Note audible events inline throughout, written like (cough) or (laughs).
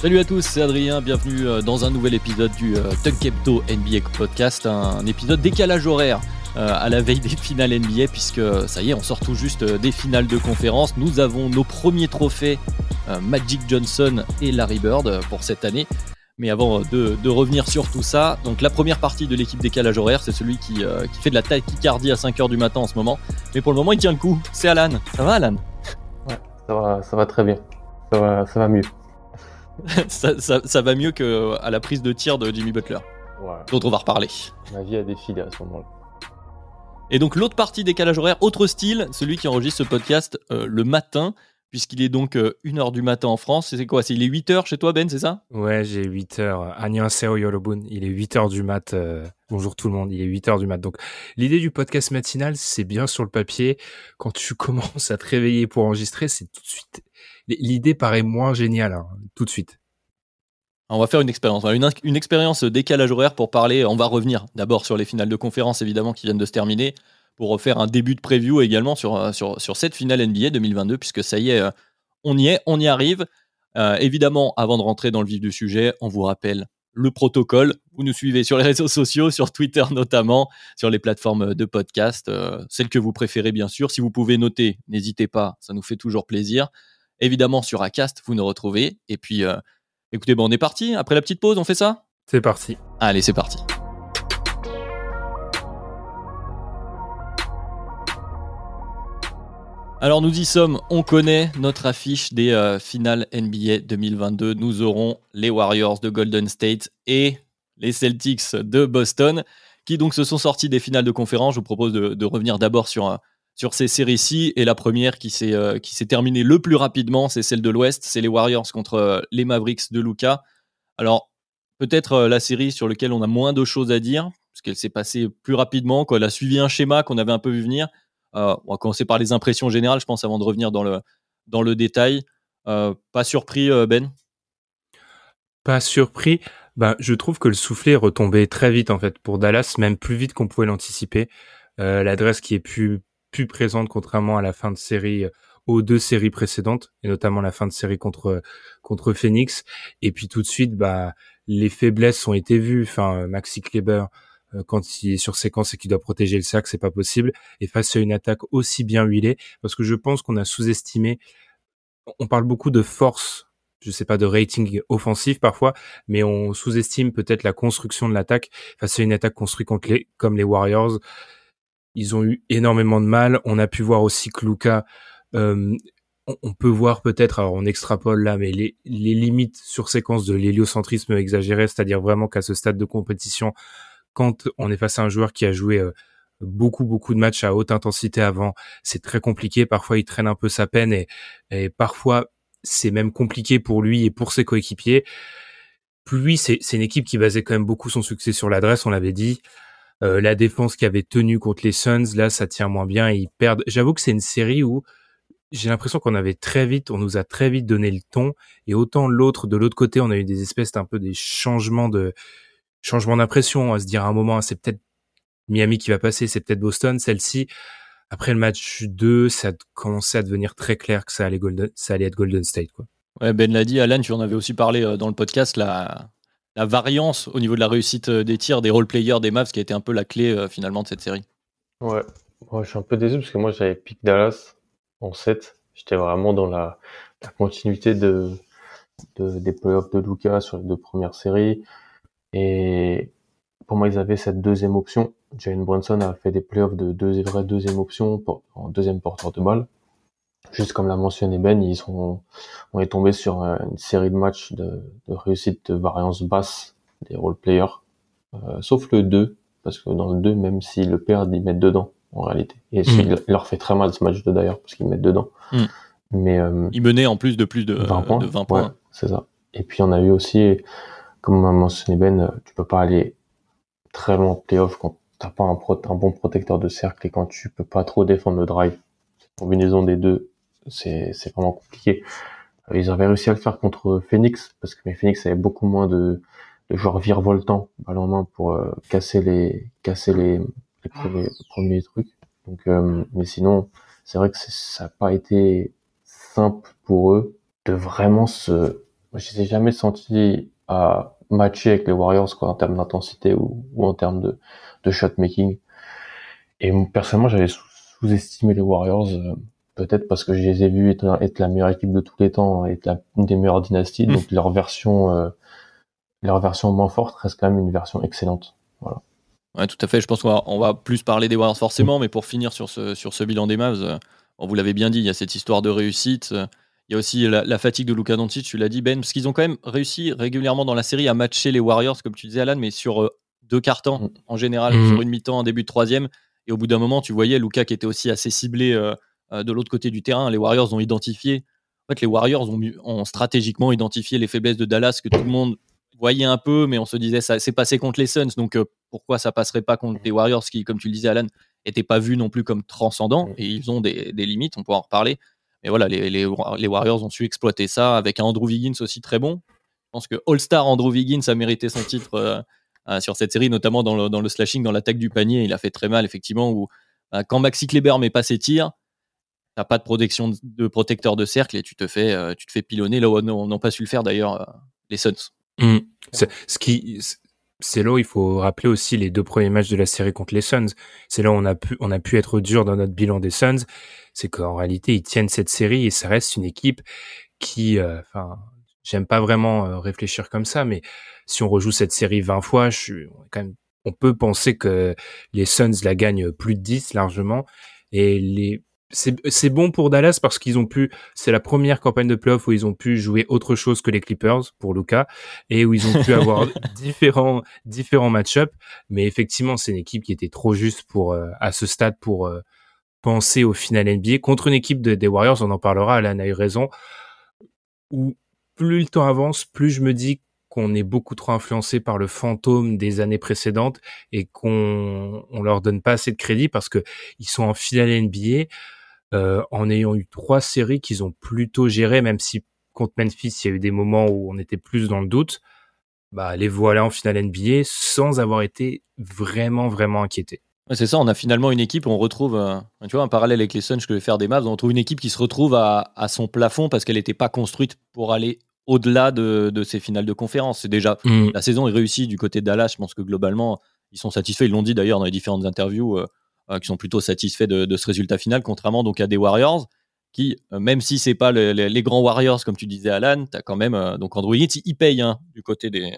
Salut à tous, c'est Adrien, bienvenue euh, dans un nouvel épisode du euh, Tunkepto NBA Podcast, un épisode décalage horaire euh, à la veille des finales NBA puisque ça y est, on sort tout juste des finales de conférence. Nous avons nos premiers trophées Magic Johnson et Larry Bird pour cette année. Mais avant de, revenir sur tout ça, donc la première partie de l'équipe décalage horaire, c'est celui qui, qui, fait de la tachycardie à 5h du matin en ce moment. Mais pour le moment, il tient le coup. C'est Alan. Ça va, Alan? Ouais, ça va, ça va très bien. Ça va, ça va mieux. (laughs) ça, va mieux qu'à la prise de tir de Jimmy Butler, dont on va reparler. Ma vie a défilé à ce moment-là. Et donc l'autre partie décalage horaire, autre style, celui qui enregistre ce podcast euh, le matin, puisqu'il est donc 1h euh, du matin en France. C'est quoi? Il est 8h chez toi Ben, c'est ça? Ouais, j'ai 8h. Annyeonghaseyo Yorobun, il est 8h du mat. Euh, bonjour tout le monde, il est 8h du mat. Donc l'idée du podcast matinal, c'est bien sur le papier. Quand tu (laughs) commences à te réveiller pour enregistrer, c'est tout de suite l'idée paraît moins géniale hein, tout de suite. On va faire une expérience, une, une, expérience décalage horaire pour parler. On va revenir d'abord sur les finales de conférence évidemment qui viennent de se terminer, pour refaire un début de preview également sur, euh, cette finale NBA 2022, puisque ça y est, euh, on y est, on y arrive. Euh, évidemment, avant de rentrer dans le vif du sujet, on vous rappelle le protocole. Vous nous suivez sur les réseaux sociaux, sur Twitter notamment, sur les plateformes de podcast, celles que vous préférez bien sûr. Si vous pouvez noter, n'hésitez pas, ça nous fait toujours plaisir. Évidemment, sur Acast, vous nous retrouvez. Et puis, euh, écoutez, bon, on est parti. Après la petite pause, on fait ça? C'est parti. Allez, c'est parti. Alors nous y sommes, on connaît notre affiche des euh, finales NBA 2022. Nous aurons les Warriors de Golden State et les Celtics de Boston qui donc se sont sortis des finales de conférence. Je vous propose de, revenir d'abord sur, un sur ces séries-ci. Et la première qui s'est euh, qui s'est terminée le plus rapidement, c'est celle de l'Ouest. C'est les Warriors contre euh, les Mavericks de Luca. Alors, peut-être euh, la série sur laquelle on a moins de choses à dire, parce qu'elle s'est passée plus rapidement, Elle a suivi un schéma qu'on avait un peu vu venir. on va commencer par les impressions générales, je pense, avant de revenir dans le, dans le détail. pas surpris, Ben? Pas surpris. Bah, je trouve que le soufflet est retombé très vite, en fait, pour Dallas, même plus vite qu'on pouvait l'anticiper. L'adresse qui est plus plus présente contrairement à la fin de série euh, aux deux séries précédentes et notamment la fin de série contre contre Phoenix. Et puis tout de suite bah les faiblesses ont été vues. Enfin Maxi Kleber euh, quand il est sur séquence et qu'il doit protéger le sac c'est pas possible. Et face à une attaque aussi bien huilée parce que je pense qu'on a sous-estimé on parle beaucoup de force je sais pas de rating offensif parfois, mais on sous-estime peut-être la construction de l'attaque face à une attaque construite contre les, comme les Warriors. Ils ont eu énormément de mal. On a pu voir aussi que Luca, euh, on, peut voir peut-être, alors on extrapole là, mais les, limites sur séquence de l'héliocentrisme exagéré, c'est-à-dire vraiment qu'à ce stade de compétition, quand on est face à un joueur qui a joué euh, beaucoup beaucoup de matchs à haute intensité avant, c'est très compliqué. Parfois, il traîne un peu sa peine et, et parfois c'est même compliqué pour lui et pour ses coéquipiers. Puis c'est une équipe qui basait quand même beaucoup son succès sur l'adresse, on l'avait dit. Euh, la défense qui avait tenu contre les Suns, là, ça tient moins bien et ils perdent. J'avoue que c'est une série où j'ai l'impression qu'on avait très vite, on nous a très vite donné le ton et autant l'autre, de l'autre côté, on a eu des espèces d'un peu des changements de changements d'impression, à se dire à un moment, c'est peut-être Miami qui va passer, c'est peut-être Boston, celle-ci. Après le match 2, ça a commencé à devenir très clair que ça allait, Golden, ça allait être Golden State. Quoi. Ouais, ben l'a dit, Alan, tu en avais aussi parlé euh, dans le podcast, là la variance au niveau de la réussite euh, des tirs des role-players des Mavs qui a été un peu la clé euh, finalement de cette série. Ouais, moi je suis un peu déçu parce que moi j'avais pick Dallas en 7. J'étais vraiment dans la, continuité de, des playoffs de Luca sur les deux premières séries. Et pour moi, ils avaient cette deuxième option. Jalen Brunson a fait des playoffs de deux, vraies deuxième option en deuxième porteur de balle. Juste comme l'a mentionné Ben, ils sont, on est tombé sur une série de matchs de, de réussite de variance basse des role players, euh, sauf le 2, parce que dans le 2, même s'ils le perdent, ils mettent dedans, en réalité. Et mm. il leur fait très mal ce match de d'ailleurs, parce qu'ils mettent dedans. Mm. Mais, euh, ils menaient en plus de plus de 20 points. De 20 points. c'est ça. Et puis on a eu aussi, comme m'a mentionné Ben, tu peux pas aller très loin en playoff quand t'as pas un, un, bon protecteur de cercle et quand tu peux pas trop défendre le drive. Cette combinaison des deux, c'est vraiment compliqué. Euh, ils avaient réussi à le faire contre Phoenix parce que mais Phoenix avait beaucoup moins de, de joueurs virevoltants, ballon en main pour euh, casser les casser les, les premiers, premiers trucs. Donc, euh, mais sinon, c'est vrai que ça n'a pas été simple pour eux de vraiment se. Je les ai jamais senti à matcher avec les Warriors quoi en termes d'intensité ou, ou, en termes de, de shot making. Et personnellement, j'avais sous-estimé les Warriors peut-être parce que je les ai vus être, la meilleure équipe de tous les temps, être la, une des meilleures dynasties. Mm. Donc leur version, euh, leur version moins forte reste quand même une version excellente. Voilà. Ouais, tout à fait. Je pense qu'on va, on va plus parler des Warriors forcément, mm. mais pour finir sur ce, sur ce bilan des Mavs, euh, vous l'avez bien dit, il y a cette histoire de réussite. Euh, il y a aussi la, fatigue de Luka Doncic, tu l'as dit Ben, parce qu'ils ont quand même réussi régulièrement dans la série à matcher les Warriors, comme tu disais Alan, mais sur deux cartons mm. en général, sur une mi-temps, en début de troisième. Et au bout d'un moment, tu voyais Luka qui était aussi assez ciblé euh, de l'autre côté du terrain, les Warriors ont identifié. En fait, les Warriors ont, stratégiquement identifié les faiblesses de Dallas que tout le monde voyait un peu, mais on se disait ça s'est passé contre les Suns, donc euh, pourquoi ça passerait pas contre les Warriors qui, comme tu le disais, Alan, n'étaient pas vus non plus comme transcendants et ils ont des, limites, on pourra en reparler. Mais voilà, les, Warriors ont su exploiter ça avec un Andrew Wiggins aussi très bon. Je pense que All-Star Andrew Wiggins a mérité son titre euh, sur cette série, notamment dans le, dans le slashing, dans l'attaque du panier. Il a fait très mal, effectivement, où quand Maxi Kleber met pas ses tirs, t'as pas de protection de protecteur de cercle et tu te fais euh, tu te fais pilonner là où on n'a pas su le faire d'ailleurs euh, les Suns. Mmh. Ce qui c'est là où il faut rappeler aussi les deux premiers matchs de la série contre les Suns. C'est là où on a pu on a pu être dur dans notre bilan des Suns, c'est qu'en réalité ils tiennent cette série et ça reste une équipe qui euh, enfin j'aime pas vraiment réfléchir comme ça mais si on rejoue cette série 20 fois, on peut penser que les Suns la gagnent plus de 10 largement et les c'est bon pour Dallas parce qu'ils ont pu, c'est la première campagne de playoff où ils ont pu jouer autre chose que les Clippers pour Luca et où ils ont pu avoir (laughs) différents différents match-ups. Mais effectivement, c'est une équipe qui était trop juste pour euh, à ce stade pour euh, penser au final NBA contre une équipe de, des Warriors. On en parlera. Alan a eu raison. Où plus le temps avance, plus je me dis qu'on est beaucoup trop influencé par le fantôme des années précédentes et qu'on on leur donne pas assez de crédit parce que ils sont en finale NBA euh, en ayant eu trois séries qu'ils ont plutôt gérées, même si contre Memphis, il y a eu des moments où on était plus dans le doute, bah, les voilà en finale NBA sans avoir été vraiment, vraiment inquiétés. C'est ça, on a finalement une équipe, on retrouve, euh, tu vois, un parallèle avec les Suns, je vais faire des Mavs, on trouve une équipe qui se retrouve à, son plafond parce qu'elle n'était pas construite pour aller au-delà de, ces finales de conférence. C'est déjà, mm. la saison est réussie du côté de Dallas, je pense que globalement, ils sont satisfaits, ils l'ont dit d'ailleurs dans les différentes interviews, euh, qui sont plutôt satisfaits de, ce résultat final, contrairement donc à des Warriors qui, euh, même si c'est pas les, grands Warriors comme tu disais Alan, tu as quand même euh, donc Andrew Wiggins, il paye hein, du côté des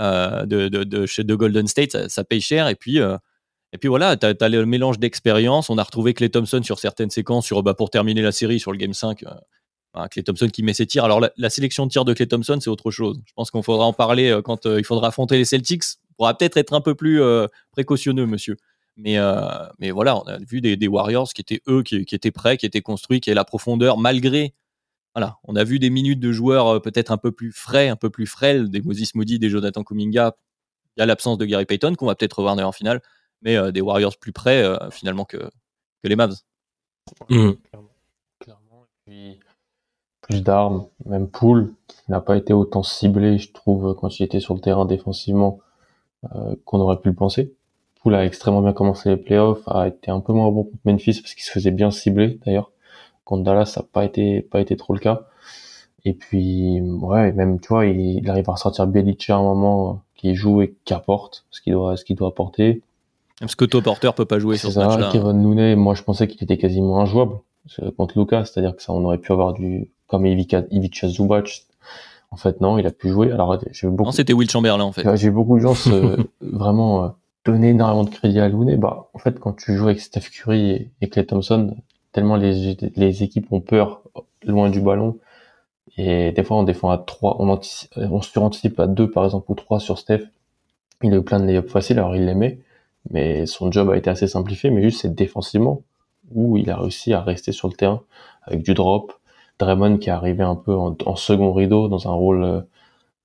de, de, de Golden State, ça, paye cher et puis et puis voilà, tu as, le mélange d'expérience. On a retrouvé Clay Thompson sur certaines séquences, sur, bah, pour terminer la série sur le Game 5. Euh, Clay Thompson qui met ses tirs. Alors, la, sélection de tirs de Clay Thompson, c'est autre chose. Je pense qu'on faudra en parler quand il faudra affronter les Celtics. On pourra peut-être être un peu plus précautionneux, monsieur. Mais, euh, mais voilà, on a vu des, des Warriors qui étaient eux, qui, qui, étaient prêts, qui étaient construits, qui avaient la profondeur, malgré. Voilà, on a vu des minutes de joueurs euh, peut-être un peu plus frais, un peu plus frêles, des Moses Moody, des Jonathan Kuminga. Il y a l'absence de Gary Payton, qu'on va peut-être revoir en finale, mais euh, des Warriors plus près finalement que, que les Mavs. Mmh. Clairement, Et puis, plus d'armes, même Poole, qui n'a pas été autant ciblé, je trouve, quand il était sur le terrain défensivement, qu'on aurait pu le penser a extrêmement bien commencé les playoffs, a été un peu moins bon contre Memphis parce qu'il se faisait bien cibler d'ailleurs. Contre Dallas, ça n'a pas été, pas été trop le cas. Et puis, ouais, même, tu vois, il, arrive à ressortir Belichick à un moment qui joue et qui apporte ce qu'il doit, ce qu'il doit apporter. Parce que Porter peut pas jouer sur ce match-là. Kevin Looney, moi, je pensais qu'il était quasiment injouable contre Lucas, c'est-à-dire que ça, on aurait pu avoir du, comme Ivica, Ivica Zubac. En fait, non, il a pu jouer. Alors, j'ai beaucoup. Non, c'était Will Chamberlain, en fait. J'ai beaucoup de gens (laughs) vraiment, euh, donner énormément de crédit à Looney, bah, en fait, quand tu joues avec Steph Curry et, Clay Thompson, tellement les, les équipes ont peur loin du ballon. Et des fois, on défend à 3, on, on suranticipe à 2 par exemple ou 3 sur Steph. Il a eu plein de layups faciles, alors il l'aimait, mais son job a été assez simplifié, mais juste c'est défensivement où il a réussi à rester sur le terrain avec du drop. Draymond qui est arrivé un peu en, en second rideau dans un rôle euh,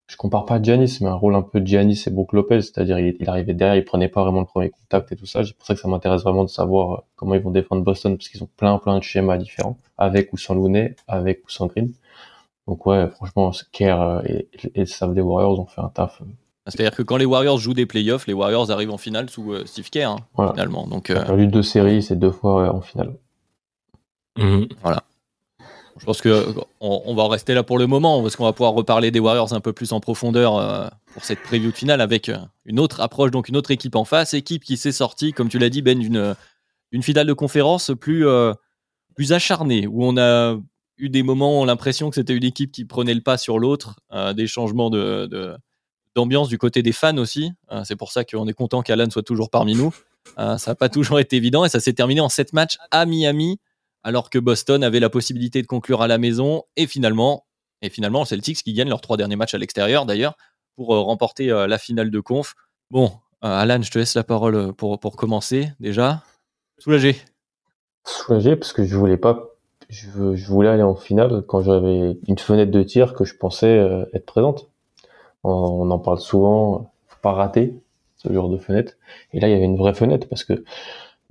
je compare pas Giannis, mais un rôle un peu Giannis et Brook Lopez, c'est-à-dire il, il, arrivait derrière, il prenait pas vraiment le premier contact et tout ça. C'est pour ça que ça m'intéresse vraiment de savoir euh, comment ils vont défendre Boston, parce qu'ils ont plein plein de schémas différents, avec ou sans Looney, avec ou sans Green. Donc ouais, franchement, Kerr euh, et, et le staff des Warriors ont fait un taf. Euh. C'est-à-dire que quand les Warriors jouent des playoffs, les Warriors arrivent en finale sous Steve Kerr, hein, finalement. Donc, euh... perdu deux séries, c'est deux fois en finale. Mmh. Voilà. Je pense que on, va rester là pour le moment parce qu'on va pouvoir reparler des Warriors un peu plus en profondeur euh, pour cette preview finale avec euh, une autre approche, donc une autre équipe en face, équipe qui s'est sortie, comme tu l'as dit Ben, d'une une finale de conférence plus euh, plus acharnée où on a eu des moments où on a l'impression que c'était une équipe qui prenait le pas sur l'autre, des changements de, d'ambiance du côté des fans aussi. c'est pour ça qu'on est content qu'Alan soit toujours parmi nous. ça n'a pas toujours été évident et ça s'est terminé en 7 matchs à Miami alors que Boston avait la possibilité de conclure à la maison. Et finalement, et finalement, Celtics qui gagnent leurs trois derniers matchs à l'extérieur d'ailleurs pour euh, remporter euh, la finale de conf. Bon, euh, Alan, je te laisse la parole pour, pour commencer déjà. Soulagé Soulagé parce que je voulais pas. Je, voulais aller en finale quand j'avais une fenêtre de tir que je pensais être présente. On, en parle souvent, faut pas rater ce genre de fenêtre. Et là, il y avait une vraie fenêtre parce que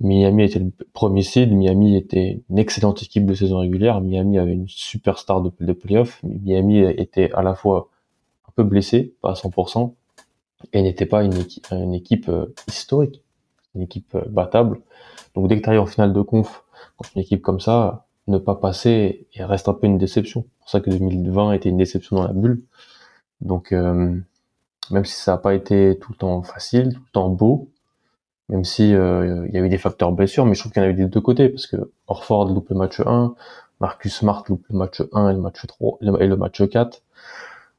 Miami était le premier seed, Miami était une excellente équipe de saison régulière, Miami avait une superstar de, de playoff, Miami était à la fois un peu blessé, pas à 100%, et n'était pas une équipe, une équipe euh, historique, une équipe euh, battable. Donc dès que tu arrives en finale de conf contre une équipe comme ça, ne pas passer et reste un peu une déception. C'est pour ça que 2020 était une déception dans la bulle. Donc euh, même si ça n'a pas été tout le temps facile, tout le temps beau, même si euh, il y a eu des facteurs blessures, mais je trouve qu'il y en a eu des deux côtés, parce que Orford loupe le match 1, Marcus Smart loupe le match 1 et le match 3 et le match 4.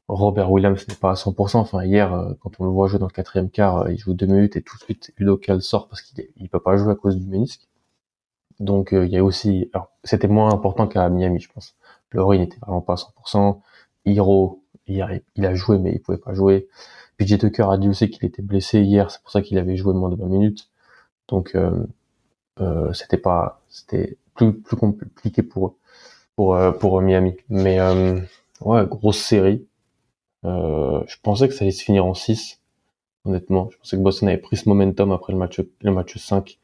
Robert Williams n'est pas à 100%. Enfin, hier, euh, quand on le voit jouer dans le quatrième quart, euh, il joue deux minutes et tout de suite, Udoka sort parce qu'il il peut pas jouer à cause du ménisque. Donc, il y a aussi, c'était moins important qu'à Miami, je pense. Laurie n'était vraiment pas à 100%. Hiro, il a, il a joué, mais il pouvait pas jouer. PJ Tucker a dit aussi qu'il était blessé hier, c'est pour ça qu'il avait joué moins de 20 minutes. Donc euh, euh, c'était pas, c'était plus compliqué pour pour euh, Miami. Mais ouais, grosse série. je pensais que ça allait se finir en 6 honnêtement. Je pensais que Boston avait pris ce momentum après le match le match 5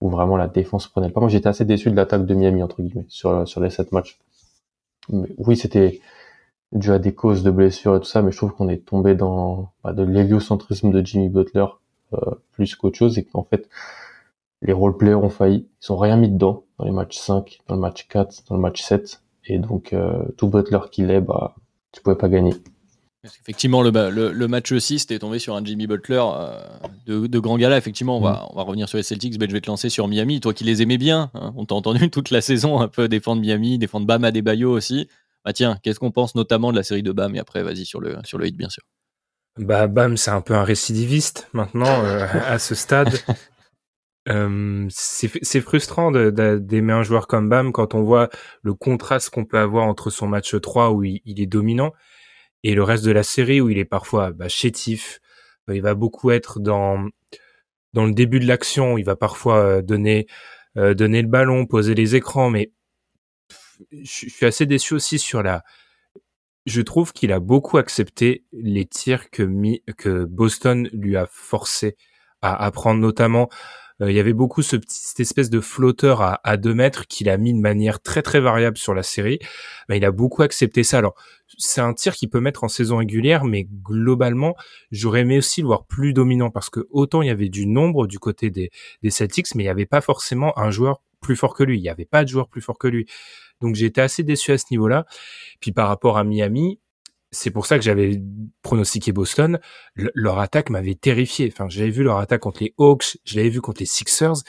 où vraiment la défense prenait pas. Moi, j'étais assez déçu de l'attaque de Miami entre guillemets sur sur les 7 matchs. Mais oui, c'était dû à des causes de blessures et tout ça, mais je trouve qu'on est tombé dans bah, de l'héliocentrisme de Jimmy Butler euh, plus qu'autre chose et qu'en fait les role-players ont failli, ils ont rien mis dedans dans les matchs 5, dans le match 4, dans le match 7 et donc euh, tout Butler qu'il est, bah tu pouvais pas gagner. Effectivement, le, le, match 6 t'es tombé sur un Jimmy Butler euh, de, de, grand gala. Effectivement, on, va, mm. on va revenir sur les Celtics. Ben, je vais te lancer sur Miami. Toi qui les aimais bien, hein. on t'a entendu (laughs) toute la saison un peu défendre Miami, défendre Bam Adebayo aussi. Bah tiens, qu'est-ce qu'on pense notamment de la série de Bam? Et après, vas-y sur le, sur le hit, bien sûr. Bah, Bam, c'est un peu un récidiviste maintenant euh, à ce stade. (laughs) Euh, c'est frustrant d'aimer un joueur comme Bam quand on voit le contraste qu'on peut avoir entre son match 3 où il, est dominant et le reste de la série où il est parfois bah, chétif. Euh, il va beaucoup être dans dans le début de l'action. Il va parfois donner donner le ballon, poser les écrans, mais je suis assez déçu aussi sur la. Je trouve qu'il a beaucoup accepté les tirs que, Boston lui a forcé à, apprendre, notamment euh, il y avait beaucoup cette espèce de flotteur à, à deux mètres qu'il a mis de manière très très variable sur la série. mais il a beaucoup accepté ça. Alors c'est un tir qu'il peut mettre en saison régulière, mais globalement j'aurais aimé aussi le voir plus dominant parce que autant il y avait du nombre du côté des, des Celtics, mais il n'y avait pas forcément un joueur plus fort que lui. Il n'y avait pas de joueur plus fort que lui. Donc j'ai été assez déçu à ce niveau-là. Puis par rapport à Miami, c'est pour ça que j'avais pronostiqué Boston. leur attaque m'avait terrifié. Enfin, j'avais vu leur attaque contre les Hawks, je l'avais vu contre les Sixers.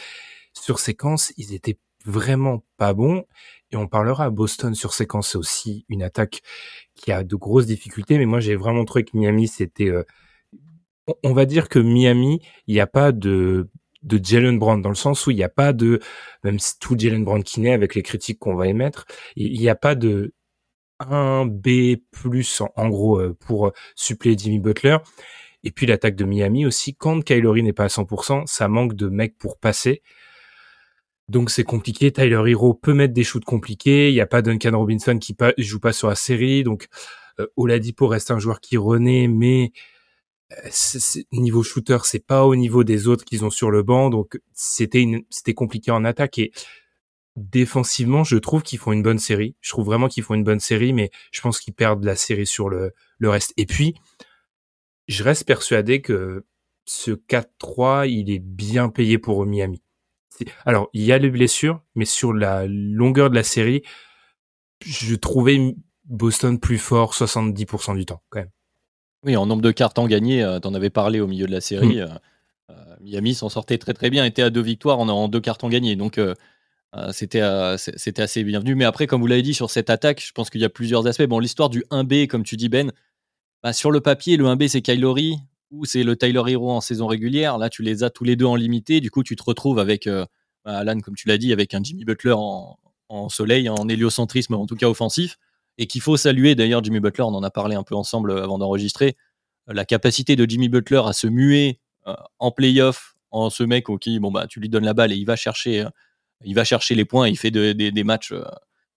Sur séquence, ils étaient vraiment pas bons. Et on parlera à Boston sur séquence, c'est aussi une attaque qui a de grosses difficultés. Mais moi, j'ai vraiment trouvé que Miami, c'était... Euh, on va dire que Miami, il n'y a pas de de Jalen Brown dans le sens où il n'y a pas de même si tout Jalen Brown qui naît avec les critiques qu'on va émettre, il n'y a pas de un B plus en, gros euh, pour suppléer Jimmy Butler. Et puis l'attaque de Miami aussi, quand Kylori n'est pas à 100%, ça manque de mecs pour passer. Donc c'est compliqué. Tyler Hero peut mettre des shoots compliqués. Il n'y a pas Duncan Robinson qui joue pas sur la série. Donc euh, Oladipo reste un joueur qui renaît, mais euh, niveau shooter, c'est pas au niveau des autres qu'ils ont sur le banc. Donc c'était c'était compliqué en attaque et défensivement, je trouve qu'ils font une bonne série. Je trouve vraiment qu'ils font une bonne série, mais je pense qu'ils perdent la série sur le, le reste. Et puis, je reste persuadé que ce 4-3, il est bien payé pour Miami. Alors, il y a les blessures, mais sur la longueur de la série, je trouvais Boston plus fort 70% du temps, quand même. Oui, en nombre de cartes en gagné, euh, t'en avais parlé au milieu de la série. Mm. Euh, euh, Miami s'en sortait très très bien, était à deux victoires en, en deux cartes en gagné. Donc, c'était c'était assez bienvenu. Mais après, comme vous l'avez dit sur cette attaque, je pense qu'il y a plusieurs aspects. Bon, l'histoire du 1B, comme tu dis, Ben, bah, sur le papier, le 1B, c'est Kylori ou c'est le Tyler Hero en saison régulière. Là, tu les as tous les deux en limité. Du coup, tu te retrouves avec, euh, bah, Alan, comme tu l'as dit, avec un Jimmy Butler en, soleil, en héliocentrisme, en tout cas offensif. Et qu'il faut saluer, d'ailleurs, Jimmy Butler, on en a parlé un peu ensemble avant d'enregistrer, la capacité de Jimmy Butler à se muer euh, en playoff en ce mec qui, bon, bah, tu lui donnes la balle et il va chercher, euh, il va chercher les points, il fait des matchs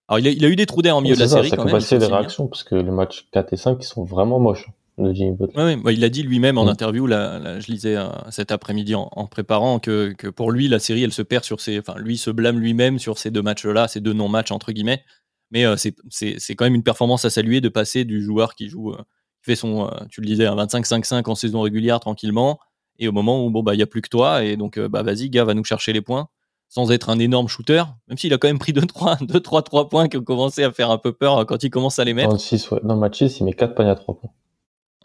alors, il a, eu des trous d'air en milieu de la série quand même. des réactions, parce que les matchs 4 et 5, ils sont vraiment moches de Jimmy Butler. Ouais, il l'a dit lui-même en mm. interview, là, je lisais euh, cet après-midi en, préparant, que, que, pour lui, la série, elle se perd sur ses. Enfin, lui se blâme lui-même sur ces deux matchs-là, ces deux non-matchs, entre guillemets. Mais euh, c'est quand même une performance à saluer de passer du joueur qui joue, euh, qui fait son, tu le disais, un 25-5-5 en saison régulière tranquillement, et au moment où bon, bah, il n'y a plus que toi, et donc, bah, vas-y, gars, va nous chercher les points sans être un énorme shooter, même s'il a quand même pris 2-3 deux, trois, trois points qui ont commencé à faire un peu peur quand il commence à les mettre. Dans, 6, ouais. Match 6, il met 4 paniers à 3 points.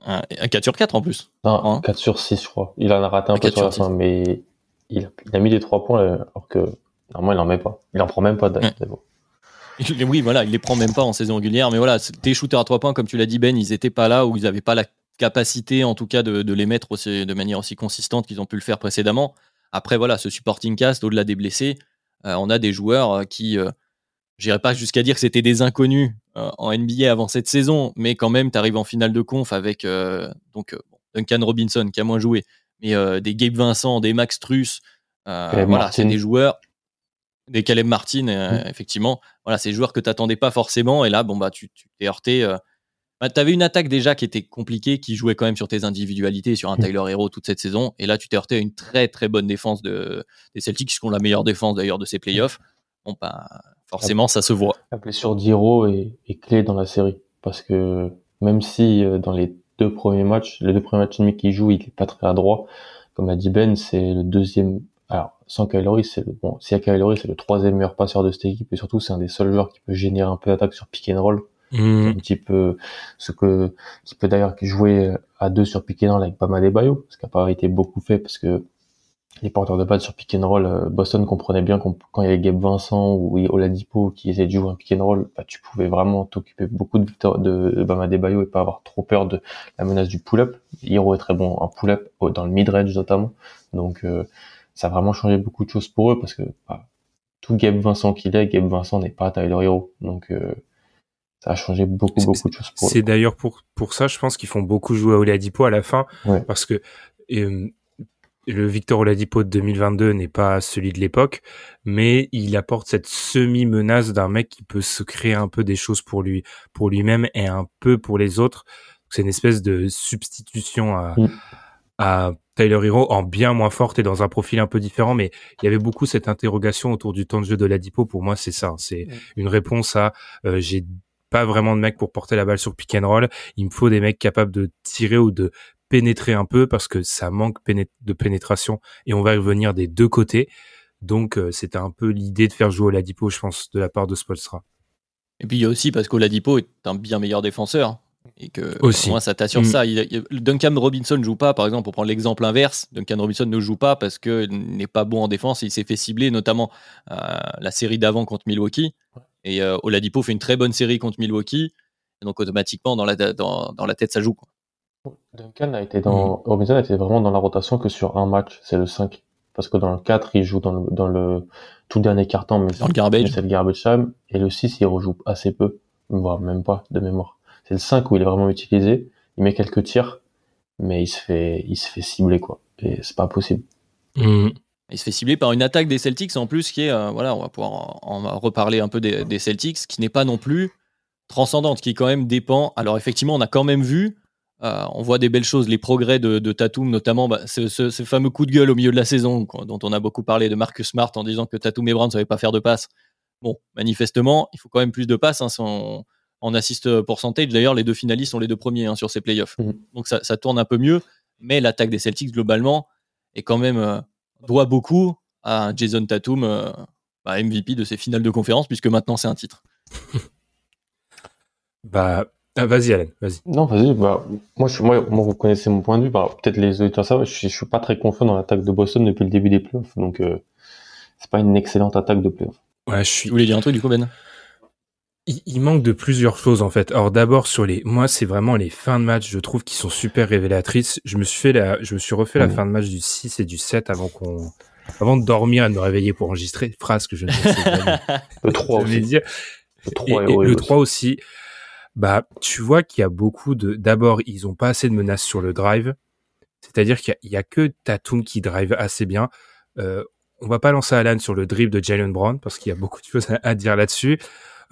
Un, 4 sur 4 en plus. Non, 4 sur 6, je crois. Il en a raté un, peu sur la fin, mais il, a mis les 3 points alors que normalement il en met pas. Il en prend même pas Oui, voilà, il les prend même pas en saison régulière, mais voilà, tes shooters à 3 points, comme tu l'as dit Ben, ils étaient pas là ou ils n'avaient pas la capacité en tout cas de, de les mettre aussi, de manière aussi consistante qu'ils ont pu le faire précédemment. Après, voilà, ce supporting cast, au-delà des blessés, euh, on a des joueurs euh, qui, euh, j'irai pas jusqu'à dire que c'était des inconnus en NBA avant cette saison, mais quand même, tu arrives en finale de conf avec donc Duncan Robinson qui a moins joué, mais des Gabe Vincent, des Max Truss, voilà, c'est des joueurs, des Caleb Martin, mmh. effectivement, voilà, c'est des joueurs que tu n'attendais pas forcément, et là, bon bah, tu t'es heurté bah, tu avais une attaque déjà qui était compliquée, qui jouait quand même sur tes individualités, sur un mm. Tyler Hero toute cette saison. Et là, tu t'es heurté à une très très bonne défense de, des Celtics, qui ont la meilleure défense d'ailleurs de ces playoffs. Bon, bah, forcément, ça se voit. La blessure d'Hero est, est, clé dans la série. Parce que même si euh, dans les deux premiers matchs, les deux premiers matchs ennemis qu'il joue, il est pas très adroit, comme a dit Ben, c'est le deuxième. Sans Kylori, c'est le bon. Si y a Kylori, c'est le troisième meilleur passeur de cette équipe et surtout c'est un des seuls joueurs qui peut générer un peu d'attaque sur pick and roll. Mmh. Un petit peu ce que qui peut d'ailleurs jouer à deux sur pick and roll avec Bama Bayo, ce qui n'a pas été beaucoup fait parce que les porteurs de balle sur pick and roll, euh, Boston comprenait bien quand il y avait Gabe Vincent ou Oladipo qui essayaient de jouer un pick and roll, bah, tu pouvais vraiment t'occuper beaucoup de, de Bama Bayo et pas avoir trop peur de la menace du pull-up. Hero est très bon en pull-up, dans le mid-range notamment. Donc euh, ça a vraiment changé beaucoup de choses pour eux parce que bah, tout Gabe Vincent qu'il est, Gabe Vincent n'est pas Tyler Hero. Donc euh, ça a changé beaucoup beaucoup de choses pour C'est d'ailleurs pour pour ça je pense qu'ils font beaucoup jouer à Oladipo à la fin parce que euh, le Victor Oladipo de 2022 n'est pas celui de l'époque, mais il apporte cette semi-menace d'un mec qui peut se créer un peu des choses pour lui, pour lui-même et un peu pour les autres. C'est une espèce de substitution à, mm. à Tyler Hero en bien moins forte et dans un profil un peu différent, mais il y avait beaucoup cette interrogation autour du temps de jeu de Oladipo. Pour moi, c'est ça. C'est mm. une réponse à euh, j'ai pas vraiment de mecs pour porter la balle sur pick and roll. Il me faut des mecs capables de tirer ou de pénétrer un peu parce que ça manque de pénétration et on va y revenir des deux côtés. Donc euh, c'était un peu l'idée de faire jouer Oladipo, je pense, de la part de Spolstra. Et puis il y a aussi parce qu'Oladipo est un bien meilleur défenseur et que aussi. moi ça t'assure mm. ça. Duncan Robinson ne joue pas, par exemple, pour prendre l'exemple inverse, Duncan Robinson ne joue pas parce qu'il n'est pas bon en défense. il s'est fait cibler, notamment euh, la série d'avant contre Milwaukee. Et euh, Oladipo fait une très bonne série contre Milwaukee. Et donc automatiquement, dans la, dans, dans la tête, ça joue. Quoi. Duncan a été dans, mm. Robinson a été vraiment dans la rotation que sur un match, c'est le 5. parce que dans le 4, il joue dans le, dans le tout dernier carton, mais c'est le garbage time. Et le 6, il rejoue assez peu, voire même pas de mémoire. C'est le 5 où il est vraiment utilisé. Il met quelques tirs, mais il se fait, il se fait cibler, quoi. Et c'est pas possible. Mm. Il se fait cibler par une attaque des Celtics en plus qui est, euh, voilà, on va pouvoir en, en reparler un peu des, des Celtics, qui n'est pas non plus transcendante, qui quand même dépend. Alors effectivement, on a quand même vu, euh, on voit des belles choses, les progrès de, de Tatum, notamment bah, ce, ce- ce fameux coup de gueule au milieu de la saison, quoi, dont on a beaucoup parlé de Marcus Smart en disant que Tatum et Brown ne savaient pas faire de passes. Bon, manifestement, il faut quand même plus de passes hein, en assist percentage. D'ailleurs, les deux finalistes sont les deux premiers hein, sur ces playoffs. Mhm. Donc ça, ça tourne un peu mieux, mais l'attaque des Celtics, globalement, est quand même euh, doit beaucoup à Jason Tatum, euh, bah, MVP de ces finales de conférence, puisque maintenant c'est un titre. (laughs) Bah, ah, vas-y, Alan, vas-y. Non, vas-y, bah, moi, je, moi, moi, vous connaissez mon point de vue, bah, peut-être les auditeurs savent, je, suis- je suis pas très confiant dans l'attaque de Boston depuis le début des playoffs, donc, euh, c'est pas une excellente attaque de playoffs. Ouais, je suis. Tu voulais dire un truc du coup, Ben? Il, il manque de plusieurs choses en fait. Alors d'abord sur les, moi c'est vraiment les fins de match, je trouve qui sont super révélatrices. Je me suis fait la, je me suis refait la Mhm. fin de match du 6 et du 7 avant qu'on, avant de dormir et de me réveiller pour enregistrer. Phrase que je ne sais jamais (laughs) Le 3 jamais aussi. dire. Le Et, 3 est et le aussi. 3 aussi, bah, tu vois qu'il y a beaucoup de, d'abord, ils ont pas assez de menaces sur le drive. C'est-à-dire qu'il y a, il y a que Tatum qui drive assez bien. Euh, on va pas lancer Alan sur le dribble de Jalen Brown parce qu'il y a beaucoup de choses à, à dire là-dessus.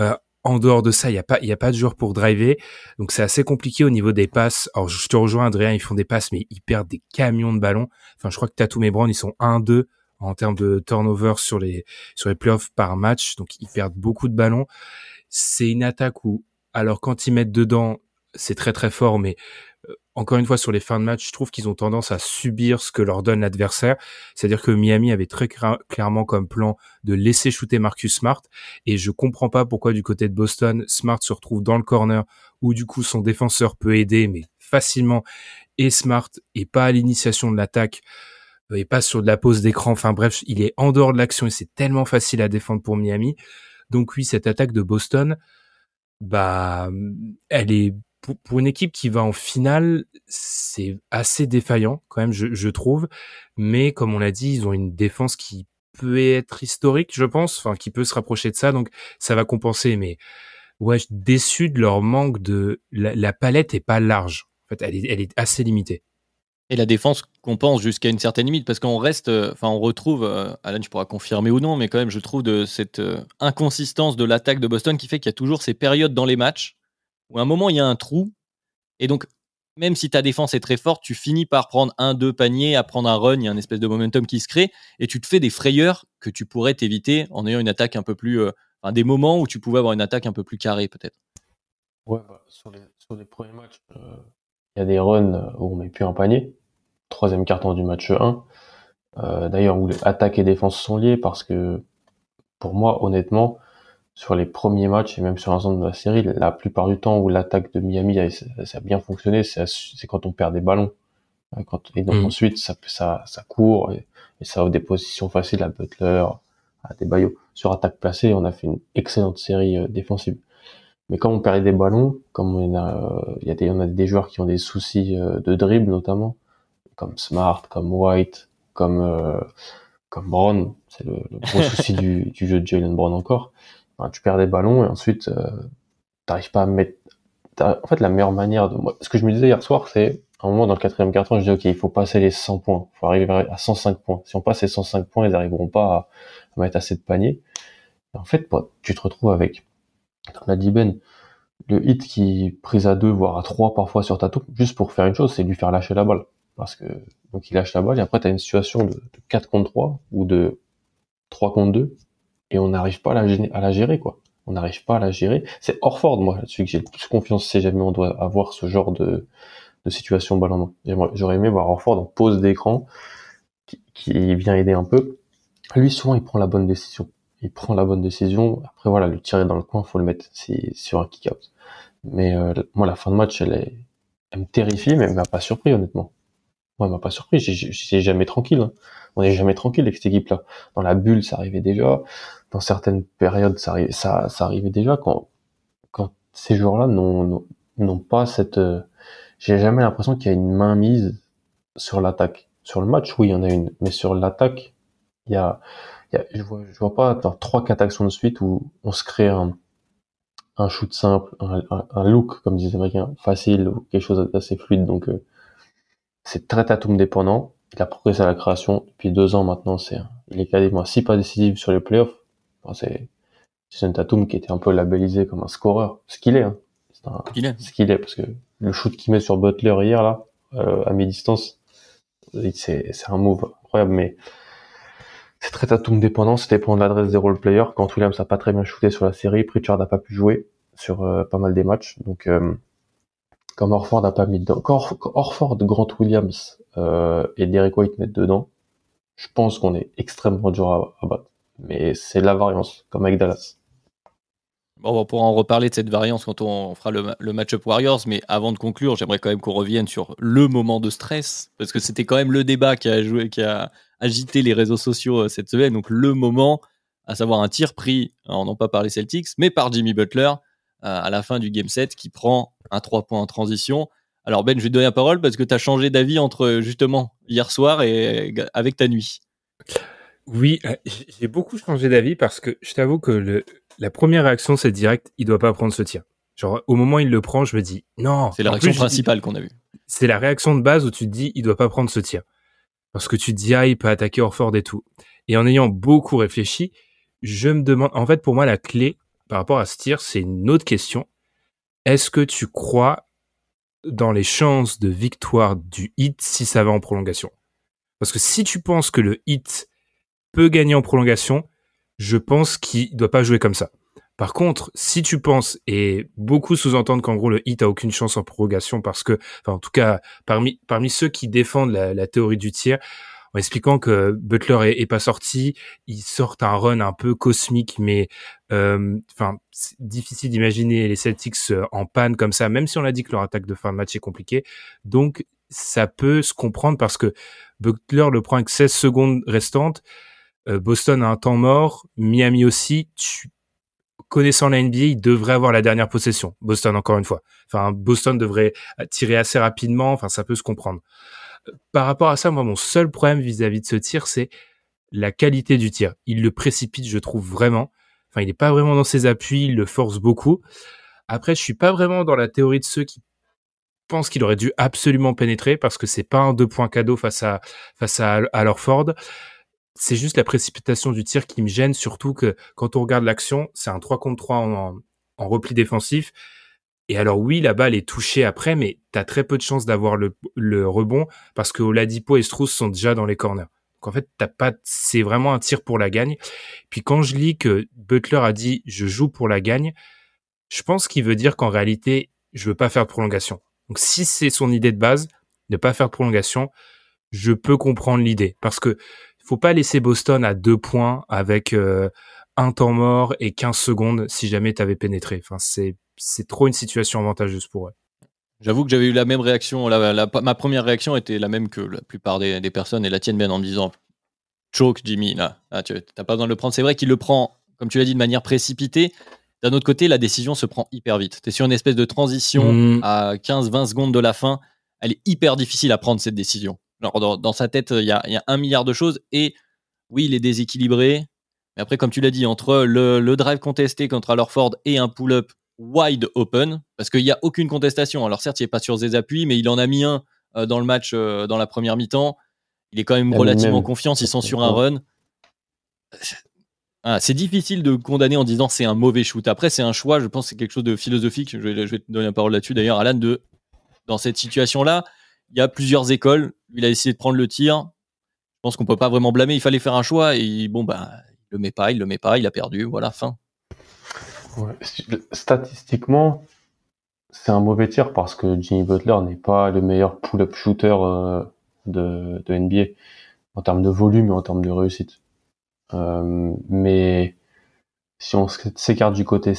Euh, en dehors de ça, il y a pas, il y a pas de joueur pour driver. Donc c'est assez compliqué au niveau des passes. Alors je te rejoins, Adrien, ils font des passes, mais ils perdent des camions de ballons. Enfin, je crois que Tatum et Brown, ils sont 1-2 en termes de turnover sur les, sur les playoffs par match. Donc ils perdent beaucoup de ballons. C'est une attaque où, alors quand ils mettent dedans, c'est très très fort, mais encore une fois sur les fins de match, je trouve qu'ils ont tendance à subir ce que leur donne l'adversaire. C'est-à-dire que Miami avait très clairement comme plan de laisser shooter Marcus Smart, et je comprends pas pourquoi du côté de Boston, Smart se retrouve dans le corner où du coup son défenseur peut aider, mais facilement, et Smart est pas à l'initiation de l'attaque euh, et pas sur de la pause d'écran. Enfin bref, il est en dehors de l'action et c'est tellement facile à défendre pour Miami. Donc oui, cette attaque de Boston, bah, elle est pour, une équipe qui va en finale, c'est assez défaillant quand même, je, je trouve. Mais comme on l'a dit, ils ont une défense qui peut être historique, je pense, enfin qui peut se rapprocher de ça, donc ça va compenser. Mais ouais, je déçu de leur manque de la, palette est pas large. En fait, elle est, assez limitée. Et la défense compense jusqu'à une certaine limite parce qu'on reste, euh, enfin, on retrouve, euh, Alan, tu pourras confirmer ou non, mais quand même, je trouve de cette euh, inconsistance de l'attaque de Boston qui fait qu'il y a toujours ces périodes dans les matchs où à un moment il y a un trou et donc même si ta défense est très forte, tu finis par prendre un, deux paniers, à prendre un run, il y a une espèce de momentum qui se crée et tu te fais des frayeurs que tu pourrais t'éviter en ayant une attaque un peu plus, euh, des moments où tu pouvais avoir une attaque un peu plus carrée peut-être. Ouais, bah, sur, les, premiers matchs, euh, il y a des runs euh, où on met plus un panier. Troisième carton du match 1. Euh, D'ailleurs, où attaque et défense sont liées parce que, pour moi, honnêtement, sur les premiers matchs et même sur l'ensemble de la série, la plupart du temps où l'attaque de Miami a, ça a bien fonctionné, c'est quand on perd des ballons. Euh, Quand, et donc Mhm. ensuite, ça, ça, ça court et, et ça a des positions faciles à Butler, à Debayo. Sur attaque placée, on a fait une excellente série euh, défensive. Mais quand on perdait des ballons, comme on a, euh, il y a des, on a des joueurs qui ont des soucis euh, de dribble notamment, comme Smart, comme White, comme euh, comme Brown, c'est le, le gros (laughs) souci du, du jeu de Jalen Brown encore. Enfin, tu perds des ballons et ensuite euh, t'arrives pas à mettre. En fait, la meilleure manière de ce que je me disais hier soir, c'est à un moment dans le quatrième carton, je dis ok, il faut passer les 100 points, il faut arriver à 105 points. Si on passe les 105 points, ils n'arriveront pas à, mettre assez de paniers. En fait, tu te retrouves avec, on l'a dit Ben, le hit qui prise à deux, voire à trois parfois sur ta toupe, juste pour faire une chose, c'est lui faire lâcher la balle. Parce que, donc il lâche la balle, et après tu as une situation de, de 4 contre 3, ou de 3 contre 2, et on n'arrive pas à la, gérer, quoi. On n'arrive pas à la gérer. C'est Orford, moi, là-dessus que j'ai le plus confiance si jamais on doit avoir ce genre de, de situation balle J'aurais aimé voir Orford en pause d'écran, qui, qui vient aider un peu. Lui, souvent, il prend la bonne décision. Il prend la bonne décision. Après, voilà, le tirer dans le coin, faut le mettre sur un kick-out. Mais euh, moi, la fin de match, elle, est, elle me terrifie, mais elle m'a pas surpris, honnêtement. Moi, m'a pas surpris. J'étais jamais tranquille. hein. On n'est jamais tranquille avec cette équipe-là. Dans la bulle, ça arrivait déjà. Dans certaines périodes, ça, arri- ça, ça arrivait déjà. Quand, quand ces joueurs-là n'ont pas cette... euh, J'ai jamais l'impression qu'il y a une main mise sur l'attaque. Sur le match, oui, il y en a une. Mais sur l'attaque, Il y a, y a je vois, je vois pas trois quatre actions de suite où on se crée un, un shoot simple, un, un, look comme disent les facile ou quelque chose d'assez fluide. Donc euh, c'est très Tatum dépendant. Il a progressé à la création depuis deux ans maintenant. C'est il est quasiment si pas décisif sur les playoffs. Enfin, c'est un Tatum qui était un peu labellisé comme un scoreur, ce qu'il est. Hein. C'est ce qu'il est parce que le shoot qu'il met sur Butler hier là, euh, à mi-distance, c'est un move incroyable. Mais c'est très Tatum dépendant, ça dépend de l'adresse des role players. Quand Williams a pas très bien shooté sur la série, Pritchard n'a pas pu jouer sur euh, pas mal des matchs. Donc, euh, comme Orford n'a pas mis dedans, quand Orford, Grant Williams euh, et Derek White mettent dedans, je pense qu'on est extrêmement dur à, battre. Mais c'est la variance, comme avec Dallas. Bon, on pourra en reparler de cette variance quand on fera le, match-up Warriors, mais avant de conclure, j'aimerais quand même qu'on revienne sur le moment de stress, parce que c'était quand même le débat qui a joué, qui a agité les réseaux sociaux euh, cette semaine. Donc le moment, à savoir un tir pris, non pas par les Celtics, mais par Jimmy Butler à la fin du game 7 qui prend un 3 points en transition. Alors Ben, je vais te donner la parole parce que tu as changé d'avis entre justement hier soir et avec ta nuit. Oui, euh, j'ai beaucoup changé d'avis parce que je t'avoue que le, la première réaction c'est direct, il doit pas prendre ce tir. Genre au moment où il le prend, je me dis non. C'est la réaction principale qu'on a vue. C'est la réaction de base où tu te dis il doit pas prendre ce tir parce que tu te dis ah il peut attaquer Orford et tout. Et en ayant beaucoup réfléchi, je me demande en fait pour moi la clé par rapport à ce tir, c'est une autre question. Est-ce que tu crois dans les chances de victoire du hit si ça va en prolongation? Parce que si tu penses que le hit peut gagner en prolongation, je pense qu'il doit pas jouer comme ça. Par contre, si tu penses, et beaucoup sous-entendent qu'en gros le hit a aucune chance en prorogation parce que, en tout cas parmi ceux qui défendent la, théorie du tir, en expliquant que Butler est, pas sorti, ils sortent un run un peu cosmique, mais euh, enfin c'est difficile d'imaginer les Celtics euh, en panne comme ça, même si on a dit que leur attaque de fin de match est compliquée. Donc ça peut se comprendre parce que Butler le prend avec 16 secondes restantes. Euh, Boston a un temps mort, Miami aussi. Tu connaissant la NBA, il devrait avoir la dernière possession. Boston, encore une fois. Enfin, Boston devrait tirer assez rapidement. Enfin, ça peut se comprendre. Par rapport à ça, moi, mon seul problème vis-à-vis de ce tir, c'est la qualité du tir. Il le précipite, je trouve vraiment. Enfin, il n'est pas vraiment dans ses appuis, il le force beaucoup. Après, je suis pas vraiment dans la théorie de ceux qui pensent qu'il aurait dû absolument pénétrer parce que c'est pas un deux points cadeau face à face à, à Ford c'est juste la précipitation du tir qui me gêne, surtout que quand on regarde l'action, c'est un 3 contre 3 en, repli défensif. Et alors oui, la balle est touchée après, mais tu as très peu de chances d'avoir le, rebond parce que Oladipo et Strauss sont déjà dans les corners. Donc en fait, t'as pas, c'est vraiment un tir pour la gagne. Puis quand je lis que Butler a dit je joue pour la gagne, je pense qu'il veut dire qu'en réalité, je veux pas faire de prolongation. Donc si c'est son idée de base, ne pas faire de prolongation, je peux comprendre l'idée parce que faut pas laisser Boston à deux points avec euh, un temps mort et 15 secondes si jamais tu avais pénétré. Enfin, c'est c'est trop une situation avantageuse pour eux. J'avoue que j'avais eu la même réaction. ma première réaction était la même que la plupart des, personnes et la tienne bien en me disant choke Jimmy là, tu n'as pas besoin de le prendre. C'est vrai qu'il le prend, comme tu l'as dit, de manière précipitée. D'un autre côté, la décision se prend hyper vite. Tu es sur une espèce de transition mm. à 15-20 secondes de la fin. Elle est hyper difficile à prendre cette décision dans, sa tête, il y, a, un milliard de choses. Et oui, il est déséquilibré. Mais après, comme tu l'as dit, entre le, drive contesté contre Alorford et un pull-up wide open, parce qu'il n'y a aucune contestation. Alors certes, il n'est pas sur ses appuis, mais il en a mis un euh, dans le match, euh, dans la première mi-temps. Il est quand même relativement confiant s'ils sont sur un run. Ah, c'est difficile de condamner en disant c'est un mauvais shoot. Après, c'est un choix, je pense que c'est quelque chose de philosophique. Je vais, je vais te donner la parole là-dessus d'ailleurs, Alan, de, dans cette situation-là, il y a plusieurs écoles. Il a essayé de prendre le tir. Je pense qu'on peut pas vraiment blâmer. Il fallait faire un choix et bon, bah, il le met pas, il le met pas, il a perdu. Voilà, fin. Statistiquement, c'est un mauvais tir parce que Jimmy Butler n'est pas le meilleur pull-up shooter euh, de, NBA en termes de volume et en termes de réussite. Euh, mais si on s'écarte du côté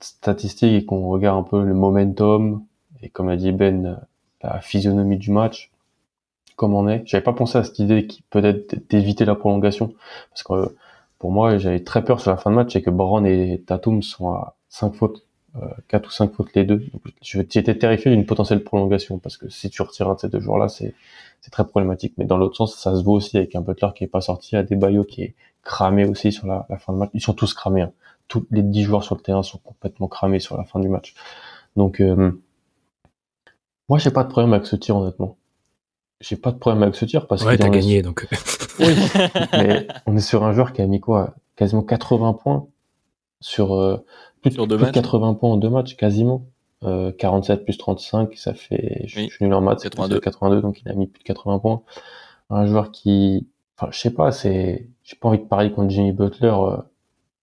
statistique et qu'on regarde un peu le momentum et comme l'a dit Ben, la physionomie du match, comme on est. J'avais pas pensé à cette idée qui peut-être d'éviter la prolongation, parce que pour moi, j'avais très peur sur la fin de match et que Brown et Tatum sont à 5 fautes 4 ou 5 fautes les deux. J'étais terrifié d'une potentielle prolongation parce que si tu retires un de ces deux joueurs-là, c'est c'est très problématique. Mais dans l'autre sens, ça se voit aussi avec un Butler qui est pas sorti, à des Bayo qui est cramé aussi sur la, fin de match. Ils sont tous cramés. Hein. Tous les 10 joueurs sur le terrain sont complètement cramés sur la fin du match. Donc, euh, moi, j'ai pas de problème avec ce tir, honnêtement. J'ai pas de problème avec ce tir parce ouais, t'as gagné, donc. (laughs) oui, mais on est sur un joueur qui a mis quoi? Quasiment 80 points sur euh, plus, de 80 points en deux matchs, quasiment. Euh, 47 plus 35, ça fait, je, suis nul en maths, 82. 82, donc il a mis plus de 80 points. Un joueur qui, enfin, je sais pas, c'est, j'ai pas envie de parler contre Jimmy Butler. Euh,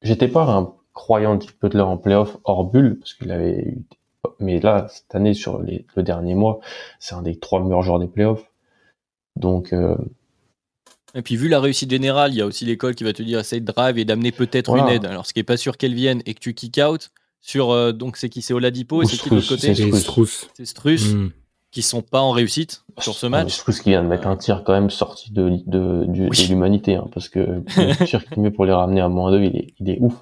j'étais pas un croyant de Jimmy Butler en playoff hors bulle, parce qu'il avait eu, mais là, cette année, sur les, le dernier mois, c'est un des trois meilleurs joueurs des playoffs. Donc, euh, et puis vu la réussite générale, il y a aussi l'école qui va te dire essaye de drive et d'amener peut-être une aide. Alors ce qui est pas sûr qu'elle vienne et que tu kick out sur euh, donc c'est qui? C'est Oladipo et c'est qui de l'autre côté? C'est Struss. C'est Struss mm. qui sont pas en réussite sur ce match. Struss qui vient de mettre un tir quand même sorti de de, de, l'humanité hein, parce que (laughs) le tir qu'il met pour les ramener à moins 2, il est il est ouf.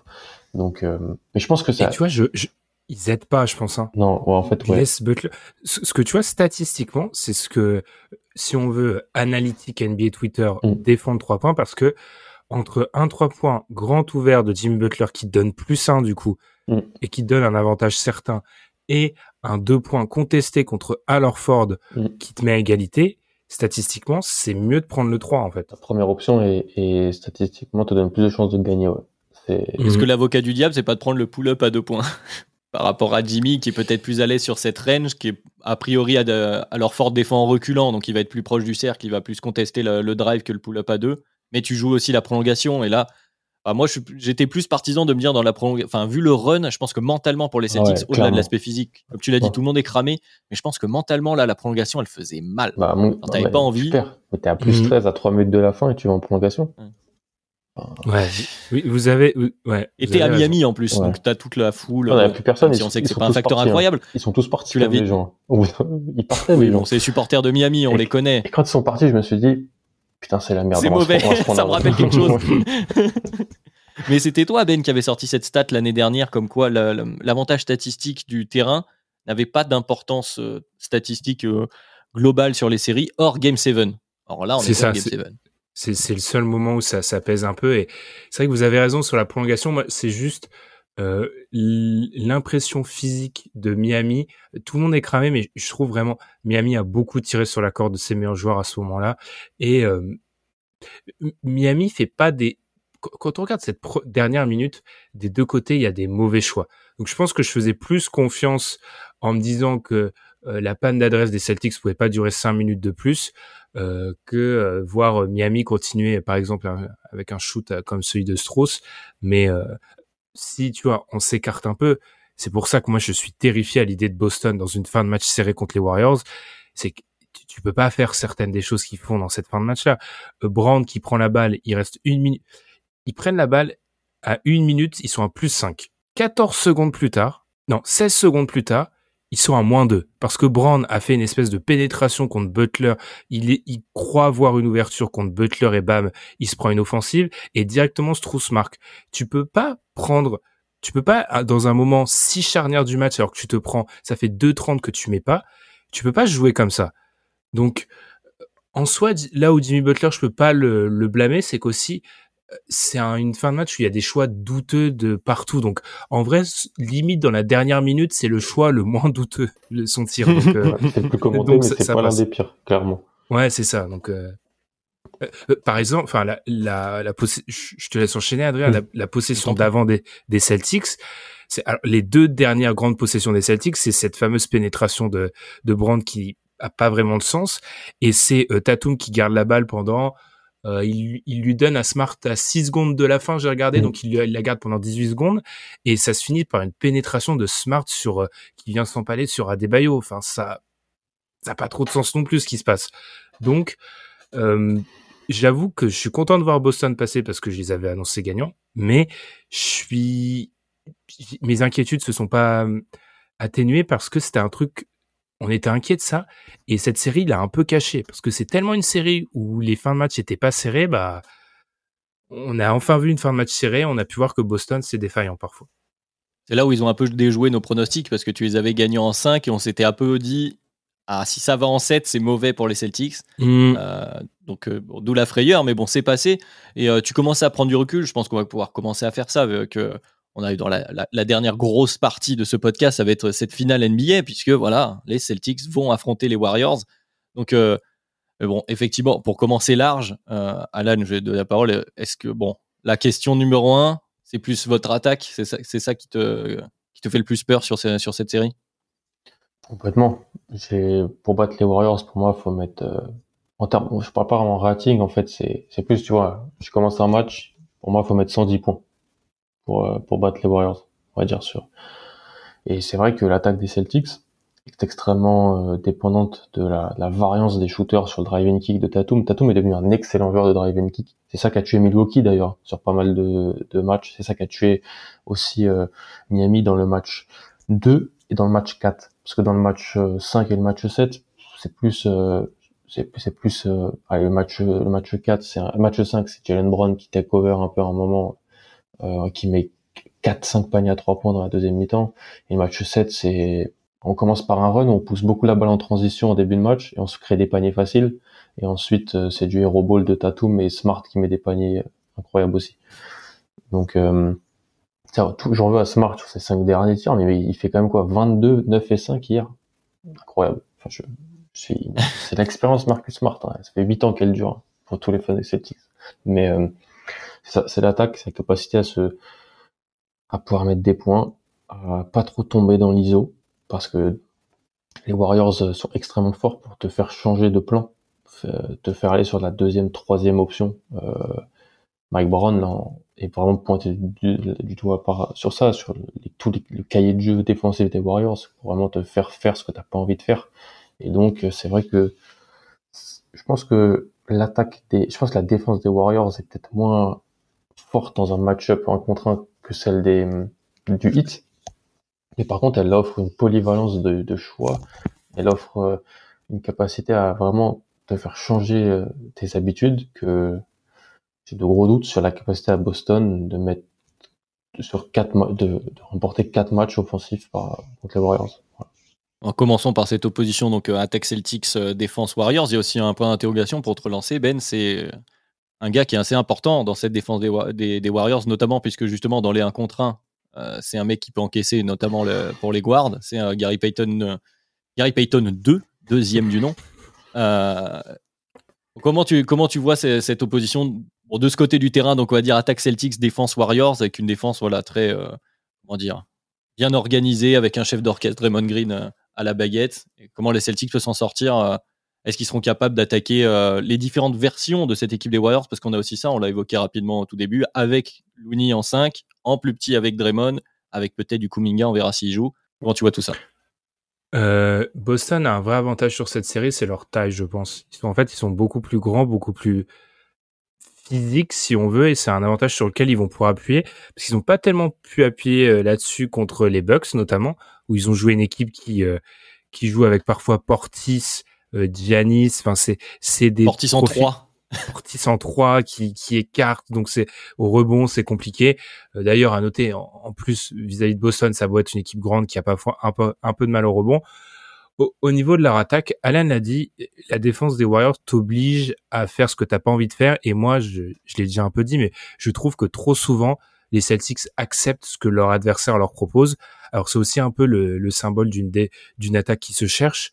Donc euh, mais je pense que ça et tu vois je, je ils aident pas, je pense. Hein. Non, en fait, ouais. Butler. Ce que tu vois statistiquement, c'est ce que si on veut, analytique NBA Twitter mm. défendre trois points parce que entre un trois points grand ouvert de Jimmy Butler qui donne plus un du coup mm. et qui donne un avantage certain et un deux points contesté contre Al Ford mm. qui te met à égalité, statistiquement, c'est mieux de prendre le 3 en fait. La première option et, statistiquement te donne plus de chances de gagner. Ouais. Est-ce que l'avocat du diable, c'est pas de prendre le pull-up à deux points (laughs) par rapport à Jimmy qui est peut-être plus à l'aise sur cette range, qui est a priori à, leur fort défend en reculant, donc il va être plus proche du cercle, il va plus contester le, drive que le pull-up à deux. Mais tu joues aussi la prolongation et là, bah, moi j'étais plus partisan de me dire dans la prolongation, enfin vu le run, je pense que mentalement pour les Celtics, au-delà de l'aspect physique, comme tu l'as dit, tout le monde est cramé, mais je pense que mentalement là la prolongation elle faisait mal. Bah, t'avais pas envie. Super. T'es à plus 13 mhm. à 3 minutes de la fin et tu vas en prolongation. Ouais, vous avez. Ouais, et t'es à Miami en plus, donc t'as toute la foule. Il n'y a plus personne. Si on sait que c'est pas un facteur hein. incroyable. Ils sont tous partis. Tu l'avais les gens. Ils partaient. Oui, bon, c'est les supporters de Miami, on les connaît. Et quand ils sont partis, je me suis dit, putain, c'est la merde. C'est mauvais. (laughs) Ça me rappelle quelque chose. (laughs) Mais c'était toi, Ben, qui avait sorti cette stat l'année dernière, comme quoi l'avantage statistique du terrain n'avait pas d'importance euh, statistique euh, globale sur les séries hors Game 7. Alors là, on est, est Game 7 c'est le seul moment où ça, ça pèse un peu. Et c'est vrai que vous avez raison sur la prolongation. C'est juste euh, l'impression physique de Miami. Tout le monde est cramé, mais je trouve vraiment Miami a beaucoup tiré sur la corde de ses meilleurs joueurs à ce moment-là. Et euh, Miami fait pas des quand on regarde cette dernière minute, des deux côtés, il y a des mauvais choix. Donc je pense que je faisais plus confiance en me disant que euh, la panne d'adresse des Celtics pouvait pas durer cinq minutes de plus euh, que euh, voir Miami continuer, par exemple, avec un shoot comme celui de Strauss. Mais si tu vois, on s'écarte un peu. C'est pour ça que moi je suis terrifié à l'idée de Boston dans une fin de match serrée contre les Warriors. C'est que tu peux pas faire certaines des choses qu'ils font dans cette fin de match-là. Brand qui prend la balle, il reste une minute. Ils prennent la balle à une minute, ils sont à plus 5. 14 secondes plus tard, non, 16 secondes plus tard, ils sont à moins 2. Parce que Brand a fait une espèce de pénétration contre Butler. Il, est, il croit voir une ouverture contre Butler et bam, il se prend une offensive et directement Strauss marque. Tu peux pas prendre, tu peux pas, ah, dans un moment si charnière du match, alors que tu te prends, ça fait 2-30 que tu mets pas, tu peux pas jouer comme ça. Donc, en soi, là où Jimmy Butler, je peux pas le, le blâmer, c'est qu'aussi, c'est une fin de match où il y a des choix douteux de partout. Donc, en vrai, limite dans la dernière minute, c'est le choix le moins douteux, son tir. Euh, (laughs) c'est le plus commenté, mais c'est pas l'un des pires, clairement. Ouais, c'est ça. Donc, euh, euh, par exemple, enfin, la, la, la je te laisse enchaîner, Adrien, la, possession d'avant des, des Celtics. C'est les deux dernières grandes possessions des Celtics, c'est cette fameuse pénétration de de Brand qui a pas vraiment de sens, et c'est Tatum qui garde la balle pendant euh, il, lui donne à Smart à 6 secondes de la fin, j'ai regardé, mm. donc il, la garde pendant 18 secondes, et ça se finit par une pénétration de Smart sur euh, qui vient s'empaler sur Adebayo. Enfin, ça, ça n'a pas trop de sens non plus ce qui se passe. Donc, euh, j'avoue que je suis content de voir Boston passer parce que je les avais annoncés gagnants, mais je suis, mes inquiétudes se sont pas atténuées parce que c'était un truc on était inquiet de ça. Et cette série l'a un peu caché parce que c'est tellement une série où les fins de match n'étaient pas serrées, bah, on a enfin vu une fin de match serrée. On a pu voir que Boston c'est défaillant parfois. C'est là où ils ont un peu déjoué nos pronostics parce que tu les avais gagnés en 5 et on s'était un peu dit ah, si ça va en 7, c'est mauvais pour les Celtics. Hmm. Euh, donc, euh, bon, d'où la frayeur, mais bon, c'est passé. Et euh, tu commences à prendre du recul. Je pense qu'on va pouvoir commencer à faire ça. On a eu dans la, dernière grosse partie de ce podcast, ça va être cette finale NBA, puisque voilà, les Celtics vont affronter les Warriors. Donc, euh, bon, effectivement, pour commencer large, euh, Alan, je vais te donner la parole. Est-ce que, bon, la question numéro un, c'est plus votre attaque C'est ça, qui, te, qui te fait le plus peur sur, sur cette série? Complètement. Pour battre les Warriors, pour moi, faut mettre euh, en termes. Je parle pas vraiment rating, en fait, c'est plus, tu vois, je commence un match, pour moi, faut mettre 110 points pour euh, pour battre les Warriors, on va dire sûr. Et c'est vrai que l'attaque des Celtics est extrêmement euh, dépendante de la, la variance des shooters sur le drive and kick de Tatum. Tatum est devenu un excellent joueur de drive and kick. C'est ça qui a tué Milwaukee d'ailleurs sur pas mal de, de matchs. C'est ça qui a tué aussi euh, Miami dans le match 2 et dans le match 4. Parce que dans le match euh, 5 et le match 7, c'est plus euh, c'est c'est plus euh, le match le match 4, c'est match 5, c'est Jalen Brown qui take over un peu à un moment euh, qui met 4 5 paniers à 3 points dans la deuxième mi-temps et le match 7, c'est on commence par un run, on pousse beaucoup la balle en transition au début de match et on se crée des paniers faciles et ensuite euh, c'est du hero ball de Tatum et Smart qui met des paniers incroyables aussi. Donc euh, j'en veux à Smart sur ses cinq derniers tirs, mais il fait quand même quoi? 22, 9 et 5 hier. Incroyable. Enfin, je, je suis, c'est l'expérience Marcus Smart. hein. Ça fait 8 ans qu'elle dure hein, pour tous les fans des Celtics. Mais euh, c'est l'attaque, la capacité à se, à pouvoir mettre des points, à pas trop tomber dans l'ISO, parce que les Warriors euh, sont extrêmement forts pour te faire changer de plan, f- te faire aller sur la deuxième, troisième option. Euh, Mike Brown là, est vraiment pointé du, du doigt sur ça, sur les, tout les- le cahier de jeu défensif des Warriors, pour vraiment te faire faire ce que t'as pas envie de faire. Et donc, euh, c'est vrai que je pense que l'attaque des, je pense que la défense des Warriors est peut-être moins forte dans un match-up en contre un que celle des, du hit. Mais par contre, elle offre une polyvalence de, de choix. Elle offre euh, une capacité à vraiment te faire changer euh, tes habitudes que j'ai de gros doutes sur la capacité à Boston de mettre sur quatre de, de remporter quatre matchs offensifs par, contre les Warriors. En commençant par cette opposition, donc euh, attaque Celtics, euh, défense Warriors, il y a aussi un point d'interrogation pour te relancer. Ben, c'est un gars qui est assez important dans cette défense des, Wa- des- des Warriors, notamment puisque justement dans les 1 contre 1, euh, c'est un mec qui peut encaisser, notamment pour les guards. C'est euh, Gary Payton, euh, Gary Payton 2, deuxième du nom. Euh, comment, tu, comment tu vois ce- cette opposition de ce côté du terrain, donc on va dire attaque Celtics, défense Warriors, avec une défense voilà, très, euh, comment dire, bien organisée, avec un chef d'orchestre, Draymond Green, euh, à la baguette. Et comment les Celtics peuvent s'en sortir euh, Est-ce qu'ils seront capables d'attaquer euh, les différentes versions de cette équipe des Warriors? Parce qu'on a aussi ça, on l'a évoqué rapidement au tout début, avec Looney en 5, en plus petit avec Draymond, avec peut-être du Kuminga, on verra s'il joue. Comment tu vois tout ça? Euh, Boston a un vrai avantage sur cette série, c'est leur taille, je pense. En fait, ils sont beaucoup plus grands, beaucoup plus physiques, si on veut, et c'est un avantage sur lequel ils vont pouvoir appuyer, parce qu'ils n'ont pas tellement pu appuyer euh, là-dessus contre les Bucks, notamment, où ils ont joué une équipe qui euh, qui joue avec parfois Portis, euh, Giannis, enfin c'est c'est des Portis en profils- 3. (laughs) Portis en 3 qui, qui écarte, donc c'est au rebond, c'est compliqué. Euh, D'ailleurs, à noter, en, en plus, vis-à-vis de Boston, ça doit être une équipe grande qui a parfois un peu, un peu de mal au rebond. Au, au niveau de leur attaque, Alan l'a dit, la défense des Warriors t'oblige à faire ce que t'as pas envie de faire. Et moi, je, l'ai déjà un peu dit, mais je trouve que trop souvent, les Celtics acceptent ce que leur adversaire leur propose. Alors c'est aussi un peu le, le symbole d'une d'une attaque qui se cherche.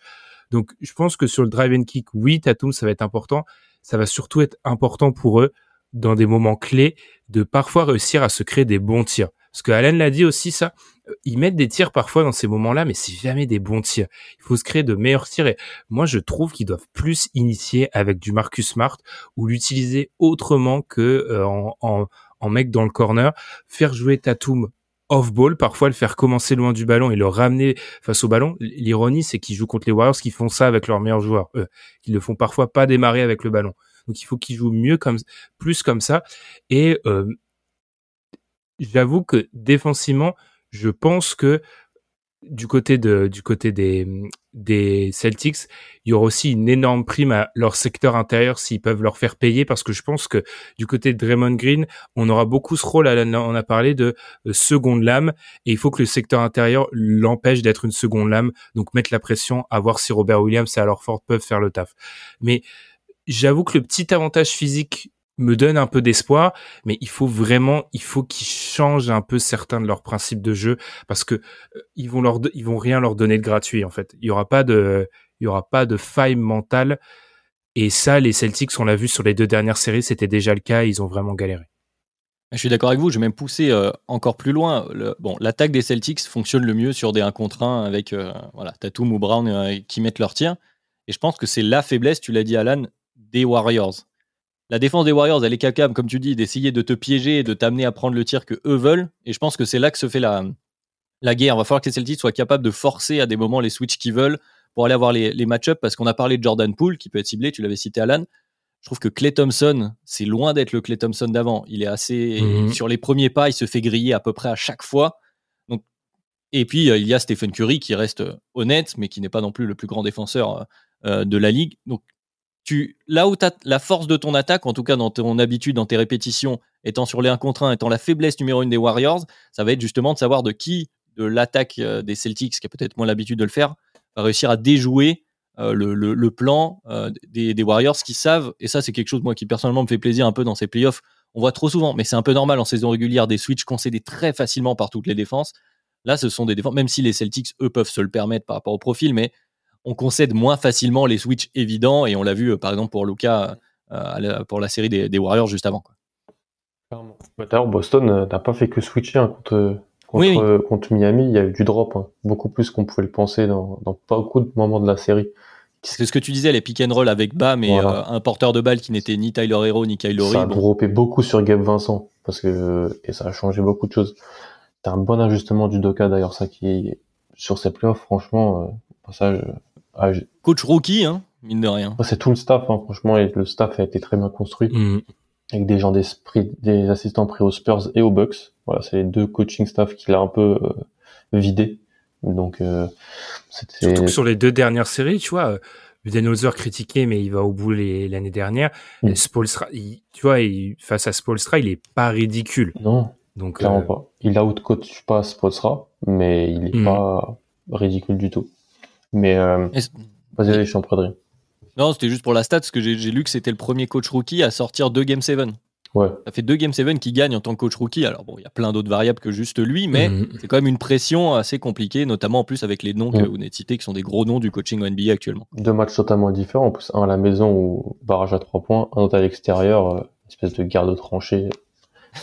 Donc je pense que sur le drive and kick, oui, Tatum, ça va être important. Ça va surtout être important pour eux dans des moments clés de parfois réussir à se créer des bons tirs. Parce que Alan l'a dit aussi ça, euh, ils mettent des tirs parfois dans ces moments-là, mais c'est jamais des bons tirs. Il faut se créer de meilleurs tirs et moi je trouve qu'ils doivent plus initier avec du Marcus Smart ou l'utiliser autrement que euh, en, mec dans le corner, faire jouer Tatum off-ball, parfois le faire commencer loin du ballon et le ramener face au ballon. L'ironie, c'est qu'ils jouent contre les Warriors qui font ça avec leurs meilleurs joueurs. Eux, qui le font parfois pas démarrer avec le ballon. Donc il faut qu'ils jouent mieux comme, plus comme ça. Et euh, j'avoue que défensivement, je pense que du côté de du côté des des Celtics, il y aura aussi une énorme prime à leur secteur intérieur s'ils peuvent leur faire payer parce que je pense que du côté de Draymond Green, on aura beaucoup ce rôle. On a parlé de euh, seconde lame et il faut que le secteur intérieur l'empêche d'être une seconde lame. Donc mettre la pression à voir si Robert Williams et alors Ford peuvent faire le taf. Mais j'avoue que le petit avantage physique me donne un peu d'espoir, mais il faut vraiment, qu'ils changent un peu certains de leurs principes de jeu parce que euh, ils vont rien leur donner de gratuit en fait. Il y aura pas de, faille mentale. Et ça, les Celtics, on l'a vu sur les deux dernières séries, c'était déjà le cas. Ils ont vraiment galéré. Je suis d'accord avec vous. Je vais même pousser euh, encore plus loin. bon, l'attaque des Celtics fonctionne le mieux sur des 1 contre 1 avec euh, voilà, Tatum ou Brown qui mettent leur tir. Et je pense que c'est la faiblesse, tu l'as dit Alan, des Warriors la défense des Warriors, elle est capable, comme tu dis, d'essayer de te piéger et de t'amener à prendre le tir que eux veulent. Et je pense que c'est là que se fait la, la guerre. Il va falloir que les Celtics soient capables de forcer à des moments les switches qu'ils veulent pour aller avoir les, les match-ups. Parce qu'on a parlé de Jordan Poole, qui peut être ciblé, tu l'avais cité Alan. Je trouve que Clay Thompson, c'est loin d'être le Clay Thompson d'avant. Il est assez. Mhm. Sur les premiers pas, il se fait griller à peu près à chaque fois. Donc, et puis, euh, il y a Stephen Curry qui reste honnête, mais qui n'est pas non plus le plus grand défenseur euh, de la ligue. Donc, tu, là où la force de ton attaque, en tout cas dans ton habitude, dans tes répétitions, étant sur les 1 contre 1, étant la faiblesse numéro 1 des Warriors, ça va être justement de savoir de qui de l'attaque euh, des Celtics, qui a peut-être moins l'habitude de le faire, va réussir à déjouer euh, le, plan euh, des, Warriors qui savent, et ça c'est quelque chose moi qui personnellement me fait plaisir un peu dans ces playoffs, on voit trop souvent, mais c'est un peu normal en saison régulière, des switches concédés très facilement par toutes les défenses. Là, ce sont des défenses, même si les Celtics, eux, peuvent se le permettre par rapport au profil, mais on concède moins facilement les switches évidents et on l'a vu euh, par exemple pour Luca euh, pour la série des, Warriors juste avant. D'ailleurs, Boston euh, n'a pas fait que switcher hein, contre, contre, Miami. Il y a eu du drop, hein. beaucoup plus qu'on pouvait le penser dans, pas beaucoup de moments de la série. C'est ce que tu disais, les pick and roll avec Bam et un porteur de balle qui n'était ni Tyler Hero ni Kyle Lowry. Ça a droppé beaucoup sur Gabe Vincent parce que et ça a changé beaucoup de choses. T'as un bon ajustement du Doka d'ailleurs, ça qui sur ces playoffs, franchement, ah, Coach rookie, hein, mine de rien. C'est tout le staff, hein, franchement, et le staff a été très bien construit. Mm. Avec des gens d'esprit, des assistants pris aux Spurs et aux Bucks. Voilà, c'est les deux coaching staff qu'il a un peu euh, vidé. Donc, euh, Surtout que sur les deux dernières séries, tu vois, Budenholzer critiqué, mais il va au bout l'année dernière. Mm. Spolstra, tu vois, face à Spolstra, il est pas ridicule. Non. Donc, clairement euh, pas. Il outcoach pas Spolstra, mais il est mm. pas ridicule du tout. Mais euh, vas-y, je suis en Non, c'était juste pour la stat, parce que j'ai lu que c'était le premier coach rookie à sortir deux Game 7. Ouais. Ça fait deux Game 7 qui gagne en tant que coach rookie. Alors bon, il y a plein d'autres variables que juste lui, mais mhm. c'est quand même une pression assez compliquée, notamment en plus avec les noms que mhm. vous venez de citer, qui sont des gros noms du coaching NBA actuellement. Deux matchs totalement différents. En plus, un à la maison ou barrage à trois points, un autre à l'extérieur, euh, espèce de garde tranchée.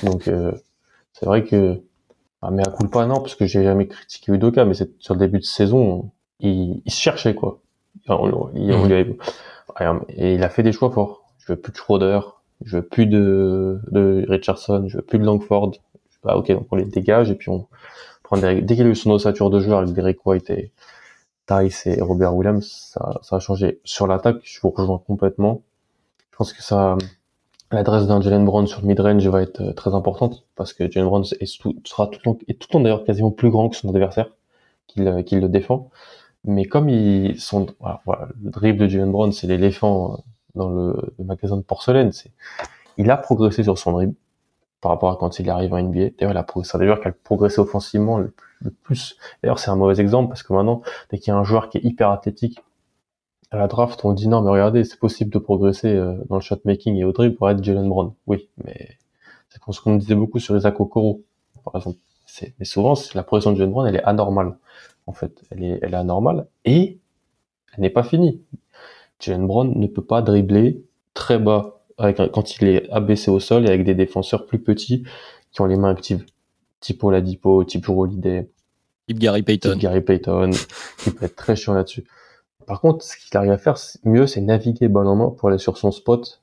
Donc euh, c'est vrai que ah, mais à coup pas non, parce que j'ai jamais critiqué Udoka, mais c'est sur le début de saison, il, il se cherchait quoi. Il, mhm. et il a fait des choix forts. Je veux plus de Schroeder, je veux plus de, de Richardson, je veux plus de Langford. Bah ok, donc on les dégage et puis on prend dès qu'il a eu son ossature de joueur avec Derek White et Tice et Robert Williams, ça, ça a changé. Sur l'attaque, je vous rejoins complètement. Je pense que ça, l'adresse d'un Jalen Brown sur le mid-range va être euh, très importante parce que Jalen Brown est tout, sera tout le temps, tout le temps d'ailleurs quasiment plus grand que son adversaire qu'il euh, qu'il le défend. Mais comme ils sont, voilà, le dribble de Jalen Brown, c'est l'éléphant dans le, magasin de porcelaine. C'est, il a progressé sur son dribble par rapport à quand il arrive en NBA. D'ailleurs, il a progressé, d'ailleurs qu'il a progressé offensivement le, plus. D'ailleurs, c'est un mauvais exemple parce que maintenant, dès qu'il y a un joueur qui est hyper athlétique à la draft, on dit non, mais regardez, c'est possible de progresser euh, dans le shot making et au dribble pour être Jalen Brown. Oui, mais c'est ce qu'on disait beaucoup sur Isaac Okoro, par exemple. Mais souvent, la progression de Jalen Brown, elle est anormale en fait. Elle est, elle est anormale et elle n'est pas finie. Jalen Brown ne peut pas dribbler très bas avec, quand il est abaissé au sol et avec des défenseurs plus petits qui ont les mains actives. Type Oladipo, type Holiday. Type Gary Payton. Type Gary Payton, (laughs) qui peut être très chiant là-dessus. Par contre, ce qu'il arrive à faire mieux, c'est naviguer balle en main pour aller sur son spot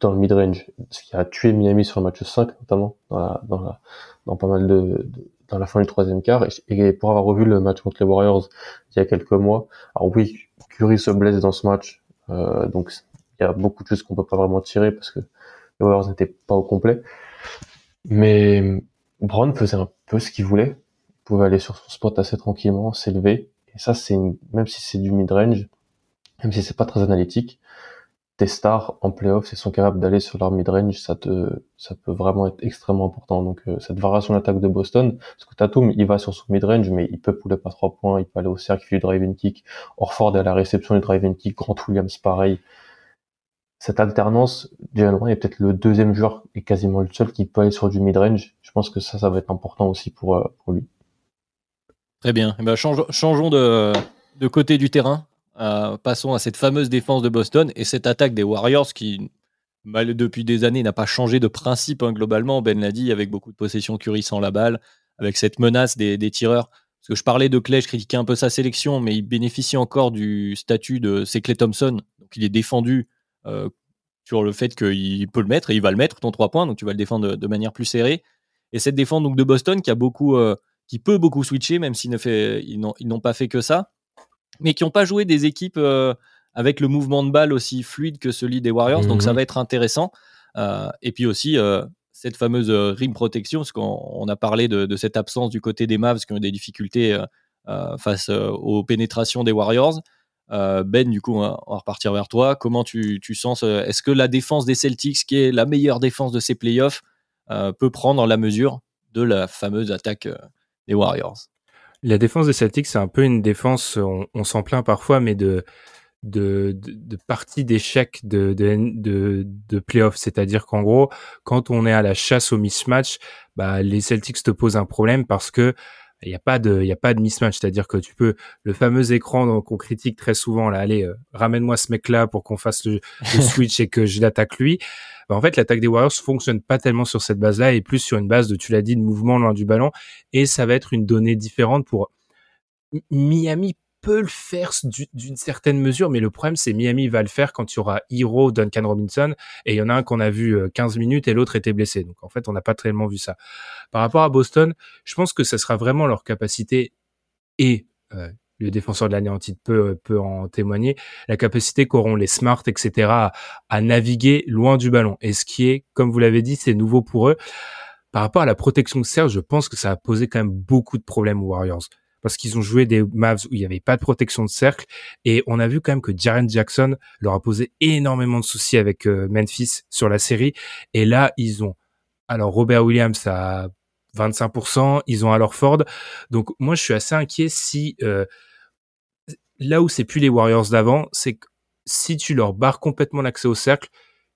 dans le mid-range. Ce qui a tué Miami sur le match 5, notamment, dans, dans, dans pas mal de, dans la fin du troisième quart. Et, pour avoir revu le match contre les Warriors il y a quelques mois, alors oui, Curry se blesse dans ce match, euh, donc il y a beaucoup de choses qu'on peut pas vraiment tirer parce que les Warriors n'étaient pas au complet. Mais Brown faisait un peu ce qu'il voulait. pouvait aller sur son spot assez tranquillement, s'élever. Et ça, c'est même si c'est du mid-range, même si c'est pas très analytique, tes stars en playoff, s'ils sont capables d'aller sur leur mid-range, ça ça peut vraiment être extrêmement important. Donc, euh, cette variation d'attaque de Boston, parce que Tatum, il va sur son mid-range, mais il peut pouler pas trois points, il peut aller au cercle, il du drive and kick. Orford à la réception du drive and kick, Grant Williams pareil. Cette alternance, Jalen Brown est peut-être le deuxième joueur et quasiment le seul qui peut aller sur du mid-range. Je pense que ça, ça va être important aussi pour, euh, lui. Très bien. Eh ben, changeons de côté du terrain. Euh, passons à cette fameuse défense de Boston et cette attaque des Warriors qui, mal, depuis des années, n'a pas changé de principe hein, globalement. Ben l'a dit, avec beaucoup de possession Curry sans la balle, avec cette menace des, tireurs. Parce que je parlais de Clay, je critiquais un peu sa sélection, mais il bénéficie encore du statut de c'est Clay Thompson. Donc il est défendu euh, sur le fait qu'il peut le mettre et il va le mettre ton 3 points, donc tu vas le défendre de, manière plus serrée. Et cette défense donc de Boston qui a beaucoup euh, qui peut beaucoup switcher, même s'ils n'ont pas fait que ça, mais qui n'ont pas joué des équipes euh, avec le mouvement de balle aussi fluide que celui des Warriors. Donc ça mhm. va être intéressant. Euh, et puis aussi euh, cette fameuse rim protection, parce qu'on a parlé de, cette absence du côté des Mavs qui ont des difficultés face aux pénétrations des Warriors. ben, du coup, on va, repartir vers toi. Comment tu, tu sens Est-ce que la défense des Celtics, qui est la meilleure défense de ces playoffs, peut prendre la mesure de la fameuse attaque les Warriors? La défense des Celtics, c'est un peu une défense, on, s'en plaint parfois, mais de, de, de, partie d'échec de, de, de, playoffs. C'est-à-dire qu'en gros, quand on est à la chasse au mismatch, bah, les Celtics te posent un problème parce que il n'y a pas de il y a pas de mismatch. C'est-à-dire que tu peux le fameux écran qu'on critique très souvent là allez euh, ramène-moi ce mec là pour qu'on fasse le, (laughs) switch et que je l'attaque lui. Bah, en fait l'attaque des Warriors fonctionne pas tellement sur cette base là et plus sur une base de tu l'as dit de mouvement loin du ballon. Et ça va être une donnée différente pour Miami peut le faire d'une certaine mesure, mais le problème, c'est Miami va le faire quand il y aura Hero, Duncan Robinson, et il y en a un qu'on a vu 15 euh, minutes et l'autre était blessé. Donc en fait, on n'a pas tellement vu ça. Par rapport à Boston, je pense que ça sera vraiment leur capacité et euh, le défenseur de l'année en titre peut, peut en témoigner, la capacité qu'auront les Smart, etc., à, naviguer loin du ballon. Et ce qui est, comme vous l'avez dit, c'est nouveau pour eux. Par rapport à la protection de Serge, je pense que ça a posé quand même beaucoup de problèmes aux Warriors parce qu'ils ont joué des Mavs où il n'y avait pas de protection de cercle. Et on a vu quand même que Jaren Jackson leur a posé énormément de soucis avec euh, Memphis sur la série. Et là ils ont alors Robert Williams à 25%, ils ont alors Ford. Donc moi je suis assez inquiet si euh, là où c'est plus les Warriors d'avant c'est que si tu leur barres complètement l'accès au cercle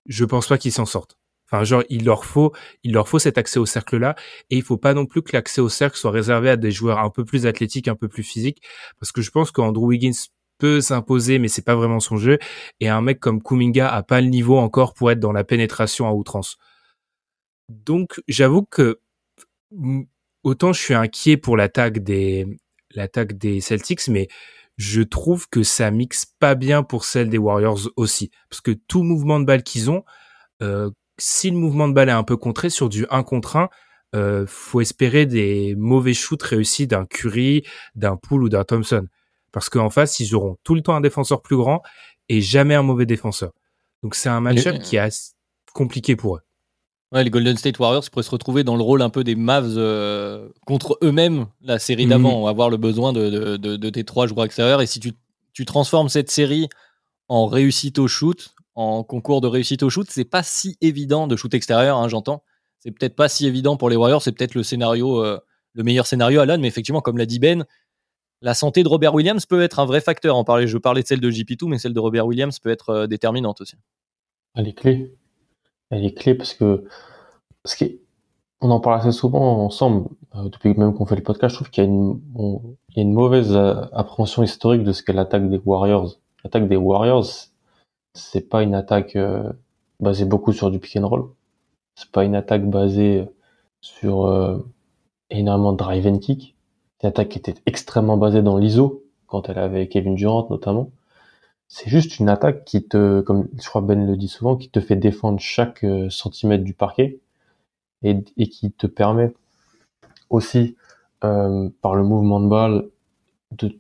je pense pas qu'ils s'en sortent Enfin, genre, il leur faut, il leur faut cet accès au cercle-là, et il faut pas non plus que l'accès au cercle soit réservé à des joueurs un peu plus athlétiques, un peu plus physiques, parce que je pense qu'Andrew Wiggins peut s'imposer, mais c'est pas vraiment son jeu, et un mec comme Kuminga a pas le niveau encore pour être dans la pénétration à outrance. Donc, j'avoue que autant je suis inquiet pour l'attaque des l'attaque des Celtics, mais je trouve que ça mixe pas bien pour celle des Warriors aussi, parce que tout mouvement de balle qu'ils ont, euh, si le mouvement de balle est un peu contré sur du 1 contre 1, euh, faut espérer des mauvais shoots réussis d'un Curry, d'un Poole ou d'un Thompson. Parce qu'en face, ils auront tout le temps un défenseur plus grand et jamais un mauvais défenseur. Donc c'est un match-up qui est compliqué pour eux. Ouais, les Golden State Warriors pourraient se retrouver dans le rôle un peu des Mavs euh, contre eux-mêmes, la série d'avant. On va avoir le besoin de, de, tes trois joueurs extérieurs. Et si tu, tu transformes cette série en réussite au shoot, en concours de réussite au shoot, c'est pas si évident de shoot extérieur, hein, j'entends. C'est peut-être pas si évident pour les Warriors, c'est peut-être le scénario, euh, le meilleur scénario à l'âne, mais effectivement, comme l'a dit Ben, la santé de Robert Williams peut être un vrai facteur. En je parlais de celle de JP2, mais celle de Robert Williams peut être euh, déterminante aussi. Elle est clé. Elle est clé parce que, on en parle assez souvent ensemble, euh, depuis même qu'on fait le podcast, je trouve qu'il y a une, y a une mauvaise appréhension historique de ce qu'est l'attaque des Warriors. L'attaque des Warriors, c'est pas une attaque euh, basée beaucoup sur du pick and roll. C'est pas une attaque basée sur euh, énormément de drive and kick. C'est une attaque qui était extrêmement basée dans l'ISO, quand elle avait Kevin Durant notamment. C'est juste une attaque qui te, comme je crois Ben le dit souvent, qui te fait défendre chaque euh, centimètre du parquet et, qui te permet aussi, par le mouvement de balle, de,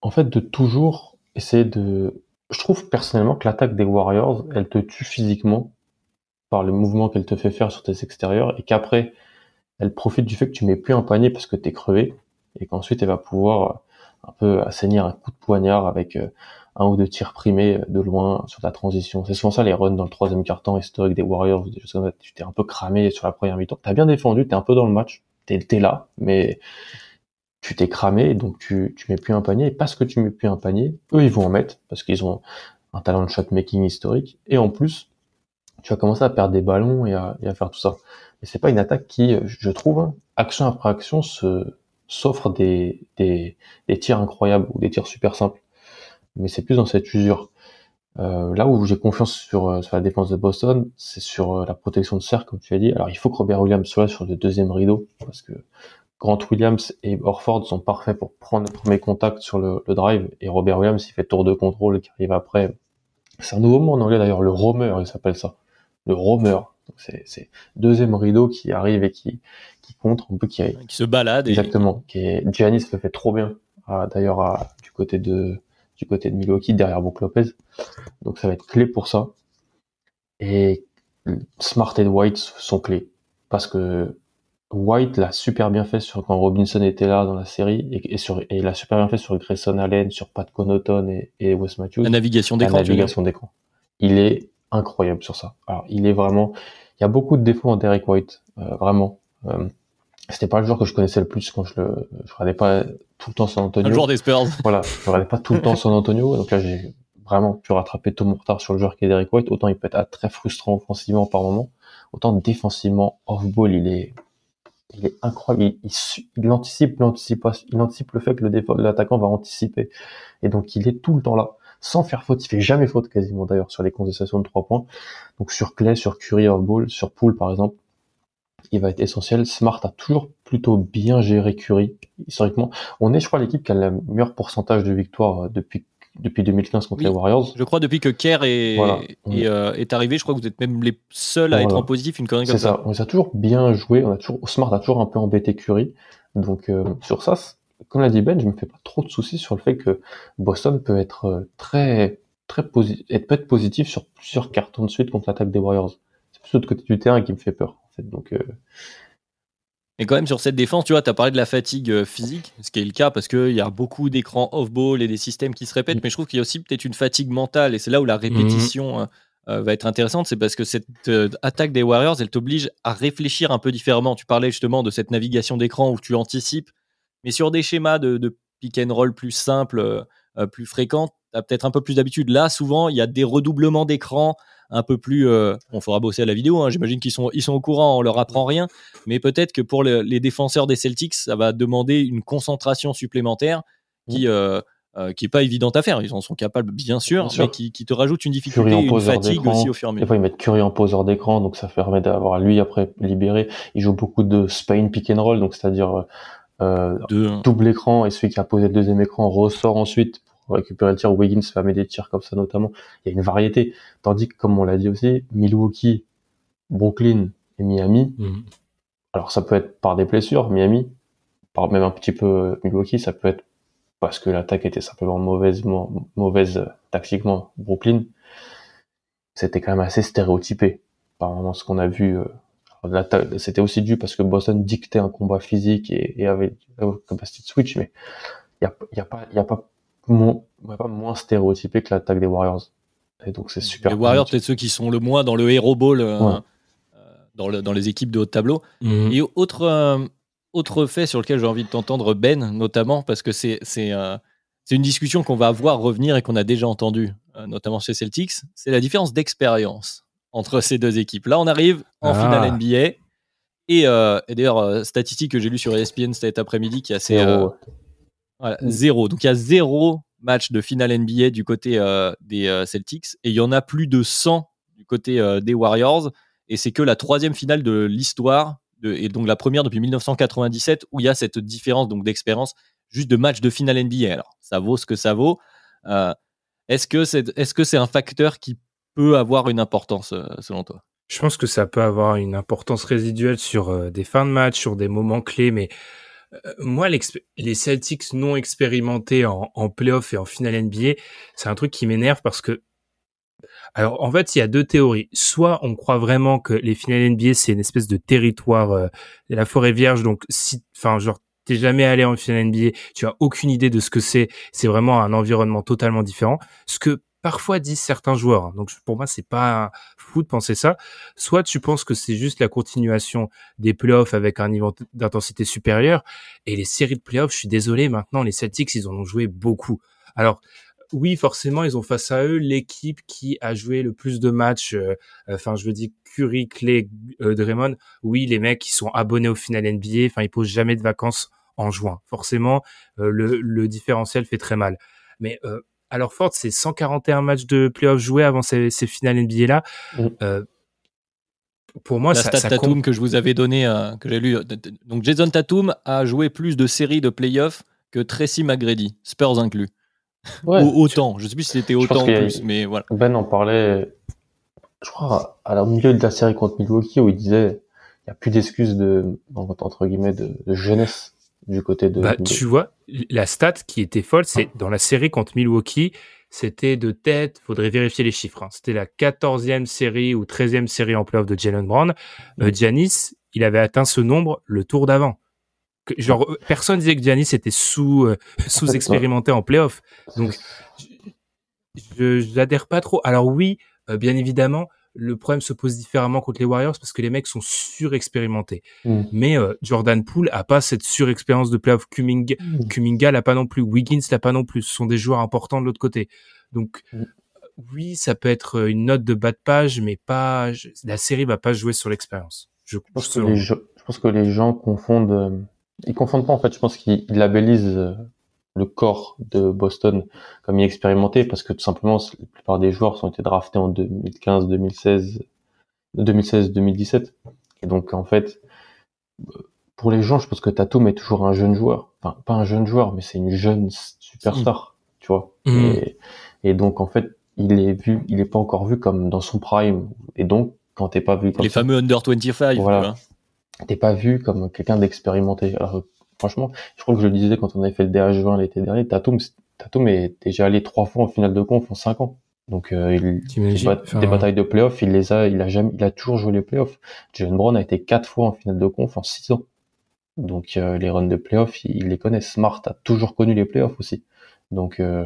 en fait, de toujours essayer de je trouve personnellement que l'attaque des Warriors, elle te tue physiquement par le mouvement qu'elle te fait faire sur tes extérieurs et qu'après, elle profite du fait que tu mets plus un panier parce que tu es crevé et qu'ensuite elle va pouvoir un peu assainir un coup de poignard avec un ou deux tirs primés de loin sur ta transition. C'est souvent ça les runs dans le troisième quart-temps historique des Warriors. Tu t'es un peu cramé sur la première mi-temps. T'as bien défendu, t'es un peu dans le match, t'es es là, mais tu t'es cramé, donc tu, tu mets plus un panier. Et parce que tu mets plus un panier, eux ils vont en mettre parce qu'ils ont un talent de shot making historique. Et en plus, tu vas commencer à perdre des ballons et à, faire tout ça. Mais c'est pas une attaque qui, je trouve, hein, action après action, se s'offre des, tirs incroyables ou des tirs super simples mais c'est plus dans cette usure. Euh, là où j'ai confiance sur, euh, sur, la défense de Boston, c'est sur euh, la protection de cercle, comme tu as dit. Alors il faut que Robert Williams soit sur le deuxième rideau, parce que Grant Williams et Orford sont parfaits pour prendre le premier contact sur le, le drive, et Robert Williams, il fait tour de contrôle qui arrive après. C'est un nouveau mot en anglais d'ailleurs, le roamer, il s'appelle ça. Le roamer. C'est deuxième rideau qui arrive et qui, qui contre, un peu qui, qui se balade. Exactement. Qui est, Giannis le fait trop bien. D'ailleurs, du côté de, du côté de Milwaukee derrière Brook Lopez. Donc ça va être clé pour ça. Et Smart et White sont clés parce que White l'a super bien fait sur quand Robinson était là dans la série et, sur et il l'a super bien fait sur Grayson Allen, sur Pat Connaughton et, et Wes Matthews. La navigation d'écran. La navigation d'écran. Il est incroyable sur ça. Alors il est vraiment. Il y a beaucoup de défauts en Derek White, euh, vraiment. Euh, c'était pas le joueur que je connaissais le plus quand je le je regardais pas tout le temps San Antonio. Un joueur des Spurs. Voilà, je regardais pas tout le temps San Antonio donc là j'ai vraiment pu rattraper tout mon retard sur le joueur qui est Derek White, autant il peut être très frustrant offensivement par moment, autant défensivement off ball, il est il est incroyable, il, anticipe il anticipe le fait que le l'attaquant va anticiper et donc il est tout le temps là sans faire faute, il fait jamais faute quasiment d'ailleurs sur les contestations de trois points. Donc sur Clay, sur Curry ball, sur Poole par exemple, il va être essentiel. Smart a toujours plutôt bien géré Curry, historiquement. On est, je crois, l'équipe qui a le meilleur pourcentage de victoires euh, depuis depuis 2015 contre les Warriors. Je crois depuis que Kerr est, euh, est, arrivé, je crois que vous êtes même les seuls à être en positif, une connerie comme ça. ça. On a toujours bien joué, on a toujours, Smart a toujours un peu embêté Curry. Donc euh, sur ça, comme l'a dit Ben, je me fais pas trop de soucis sur le fait que Boston peut être très très peut être positif sur plusieurs cartons de suite contre l'attaque des Warriors. C'est plus l'autre côté du terrain qui me fait peur. Donc, euh, Et quand même sur cette défense, tu vois, tu as parlé de la fatigue euh, physique, ce qui est le cas parce qu'il y a beaucoup d'écrans off-ball et des systèmes qui se répètent, mm. mais je trouve qu'il y a aussi peut-être une fatigue mentale et c'est là où la répétition euh, va être intéressante, c'est parce que cette attaque des Warriors, elle t'oblige à réfléchir un peu différemment. Tu parlais justement de cette navigation d'écran où tu anticipes, mais sur des schémas de, de pick and roll plus simples, plus fréquents, tu as peut-être un peu plus d'habitude. Là, souvent, il y a des redoublements d'écran un peu plus. Euh, on fera bosser à la vidéo. Hein, j'imagine qu'ils sont, ils sont au courant, on leur apprend rien. Mais peut-être que pour les défenseurs des Celtics, ça va demander une concentration supplémentaire qui. Euh, euh, qui est pas évidente à faire. Ils en sont capables, bien sûr, mais qui, te rajoute une difficulté, une fatigue aussi au fur et à mesure. Des fois, ils mettent Curry en poseur d'écran, donc ça permet d'avoir lui après libéré. Il joue beaucoup de Spain pick and roll, donc c'est-à-dire euh, double écran et celui qui a posé le deuxième écran ressort ensuite récupérer le tir. Wiggins va mettre des tirs comme ça notamment. Il y a une variété. Tandis que, comme on l'a dit aussi, Milwaukee, Brooklyn et Miami, mhm. alors ça peut être par des blessures, Miami, par même un petit peu Milwaukee, ça peut être parce que l'attaque était simplement mauvaise, mauvaise tactiquement. Brooklyn, c'était quand même assez stéréotypé par ce qu'on a vu. Euh, c'était aussi dû parce que Boston dictait un combat physique et, avait la capacité de switch, mais il n'y a, y a, pas, y a pas moins, pas moins stéréotypé que l'attaque des Warriors. Et donc c'est super. Les Warriors, peut-être ceux qui sont le moins dans le hero ball, euh, euh, dans, le, dans, les équipes de haut tableau. Mhm. Et autre, euh, autre fait sur lequel j'ai envie de t'entendre, Ben, notamment, parce que c'est c'est une discussion qu'on va voir revenir et qu'on a déjà entendu, notamment chez Celtics, c'est la différence d'expérience entre ces deux équipes. Là, on arrive en ah. finale NBA. Et, et d'ailleurs, statistique que j'ai lu sur ESPN cet après-midi qui est assez, voilà, mm. zéro. Donc il y a zéro match de finale NBA du côté euh, des euh, Celtics et il y en a plus de 100 du côté euh, des Warriors. Et c'est que la troisième finale de l'histoire, et donc la première depuis 1997, où il y a cette différence donc d'expérience juste de match de finale NBA. Alors ça vaut ce que ça vaut. est-ce que c'est est-ce que c'est un facteur qui peut avoir une importance selon toi? Je pense que ça peut avoir une importance résiduelle sur des fins de match, sur des moments clés, mais moi, les Celtics non expérimentés en, en playoff et en finale NBA, c'est un truc qui m'énerve parce que Alors en fait, il y a deux théories. Soit on croit vraiment que les finales NBA c'est une espèce de territoire, euh, la forêt vierge. Donc si, enfin genre t'es jamais allé en finale NBA, tu as aucune idée de ce que c'est. C'est vraiment un environnement totalement différent. Ce que parfois disent certains joueurs. Donc pour moi, c'est pas fou de penser ça. Soit tu penses que c'est juste la continuation des playoffs avec un niveau d'intensité supérieur. Et les séries de playoffs, je suis désolé, maintenant les Celtics, ils en ont joué beaucoup. Alors oui, forcément, ils ont face à eux l'équipe qui a joué le plus de matchs. Euh, enfin, je veux dire Curry, Clay, euh, Draymond. Oui, les mecs qui sont abonnés au final NBA. Enfin, ils posent jamais de vacances en juin. Forcément, euh, le, le, différentiel fait très mal. Mais euh, alors Ford, c'est 141 matchs de playoffs joués avant ces, ces finales NBA là. Mm. Euh, pour moi, la ça, stat ça Tatum que je vous avais donné, euh, que j'ai lu. Donc Jason Tatum a joué plus de séries de playoffs que Tracy McGrady, Spurs inclus. Ouais, Ou autant, je sais plus si c'était autant ou plus, mais voilà. Ben en parlait, je crois, à la milieu de la série contre Milwaukee où il disait il n'y a plus d'excuses de entre guillemets de, de jeunesse du côté de. Bah, tu vois, la stat qui était folle, c'est dans la série contre Milwaukee, c'était de tête, faudrait vérifier les chiffres. Hein. C'était la 14e série ou 13e série en playoff de Jalen Brown. Euh, Giannis, il avait atteint ce nombre le tour d'avant. Genre, personne disait que Giannis était sous, euh, (laughs) sous expérimenté en playoff. Donc, je n'adhère pas trop. Alors oui, euh, bien évidemment, le problème se pose différemment contre les Warriors parce que les mecs sont surexpérimentés. Mm. Mais euh, Jordan Poole a pas cette surexpérience de playoff. Kuminga, mm. Kuminga l'a pas non plus. Wiggins l'a pas non plus. Ce sont des joueurs importants de l'autre côté. Donc mm. oui, ça peut être une note de bas de page, mais pas la série va pas jouer sur l'expérience. Je, pense que les gens, je pense que les gens confondent. Euh, ils confondent pas en fait. Je pense qu'ils labellisent euh, le corps de Boston comme inexpérimenté parce que tout simplement la plupart des joueurs ont été draftés en 2015, 2016, 2016, 2017 et donc en fait pour les gens je pense que Tatum est toujours un jeune joueur. Enfin pas un jeune joueur mais c'est une jeune superstar mmh. tu vois. Mmh. et, et, donc en fait il est vu il est pas encore vu comme dans son prime. Et donc quand t'es pas vu comme les ça, fameux under 25 voilà. t'es pas vu comme quelqu'un d'expérimenté. Alors franchement, je crois que je le disais quand on avait fait le DH20 l'été dernier, Tatum, Tatum est déjà allé trois fois en finale de conf en cinq ans. Donc euh, il, des, enfin, des batailles de playoffs, il les a, il a jamais, il a toujours joué les playoffs. Jalen Brown a été quatre fois en finale de conf en six ans. Donc euh, les runs de playoffs, il, il, les connaît. Smart a toujours connu les playoffs aussi. Donc euh,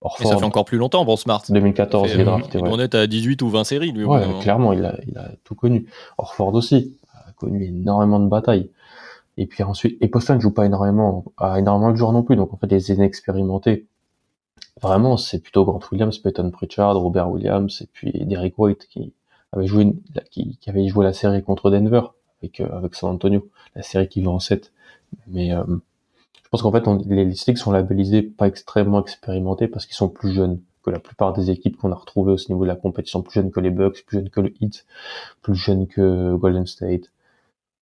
Orford, ça fait encore plus longtemps pour Smart. 2014, il est drafté. Il ouais. à 18 ou 20 séries, lui. Ouais, clairement, il a, il a tout connu. Orford aussi a connu énormément de batailles. Et puis ensuite, et Boston ne joue pas énormément, à énormément de joueurs non plus. Donc en fait, les inexpérimentés, vraiment, c'est plutôt Grant Williams, Peyton Pritchard, Robert Williams, et puis Derek White qui avait joué, qui, avait joué la série contre Denver avec, euh, avec San Antonio, la série qui va en 7. Mais euh, je pense qu'en fait, les Celtics sont labellisés pas extrêmement expérimentés parce qu'ils sont plus jeunes que la plupart des équipes qu'on a retrouvées au niveau de la compétition, plus jeunes que les Bucks, plus jeunes que le Heat, plus jeunes que Golden State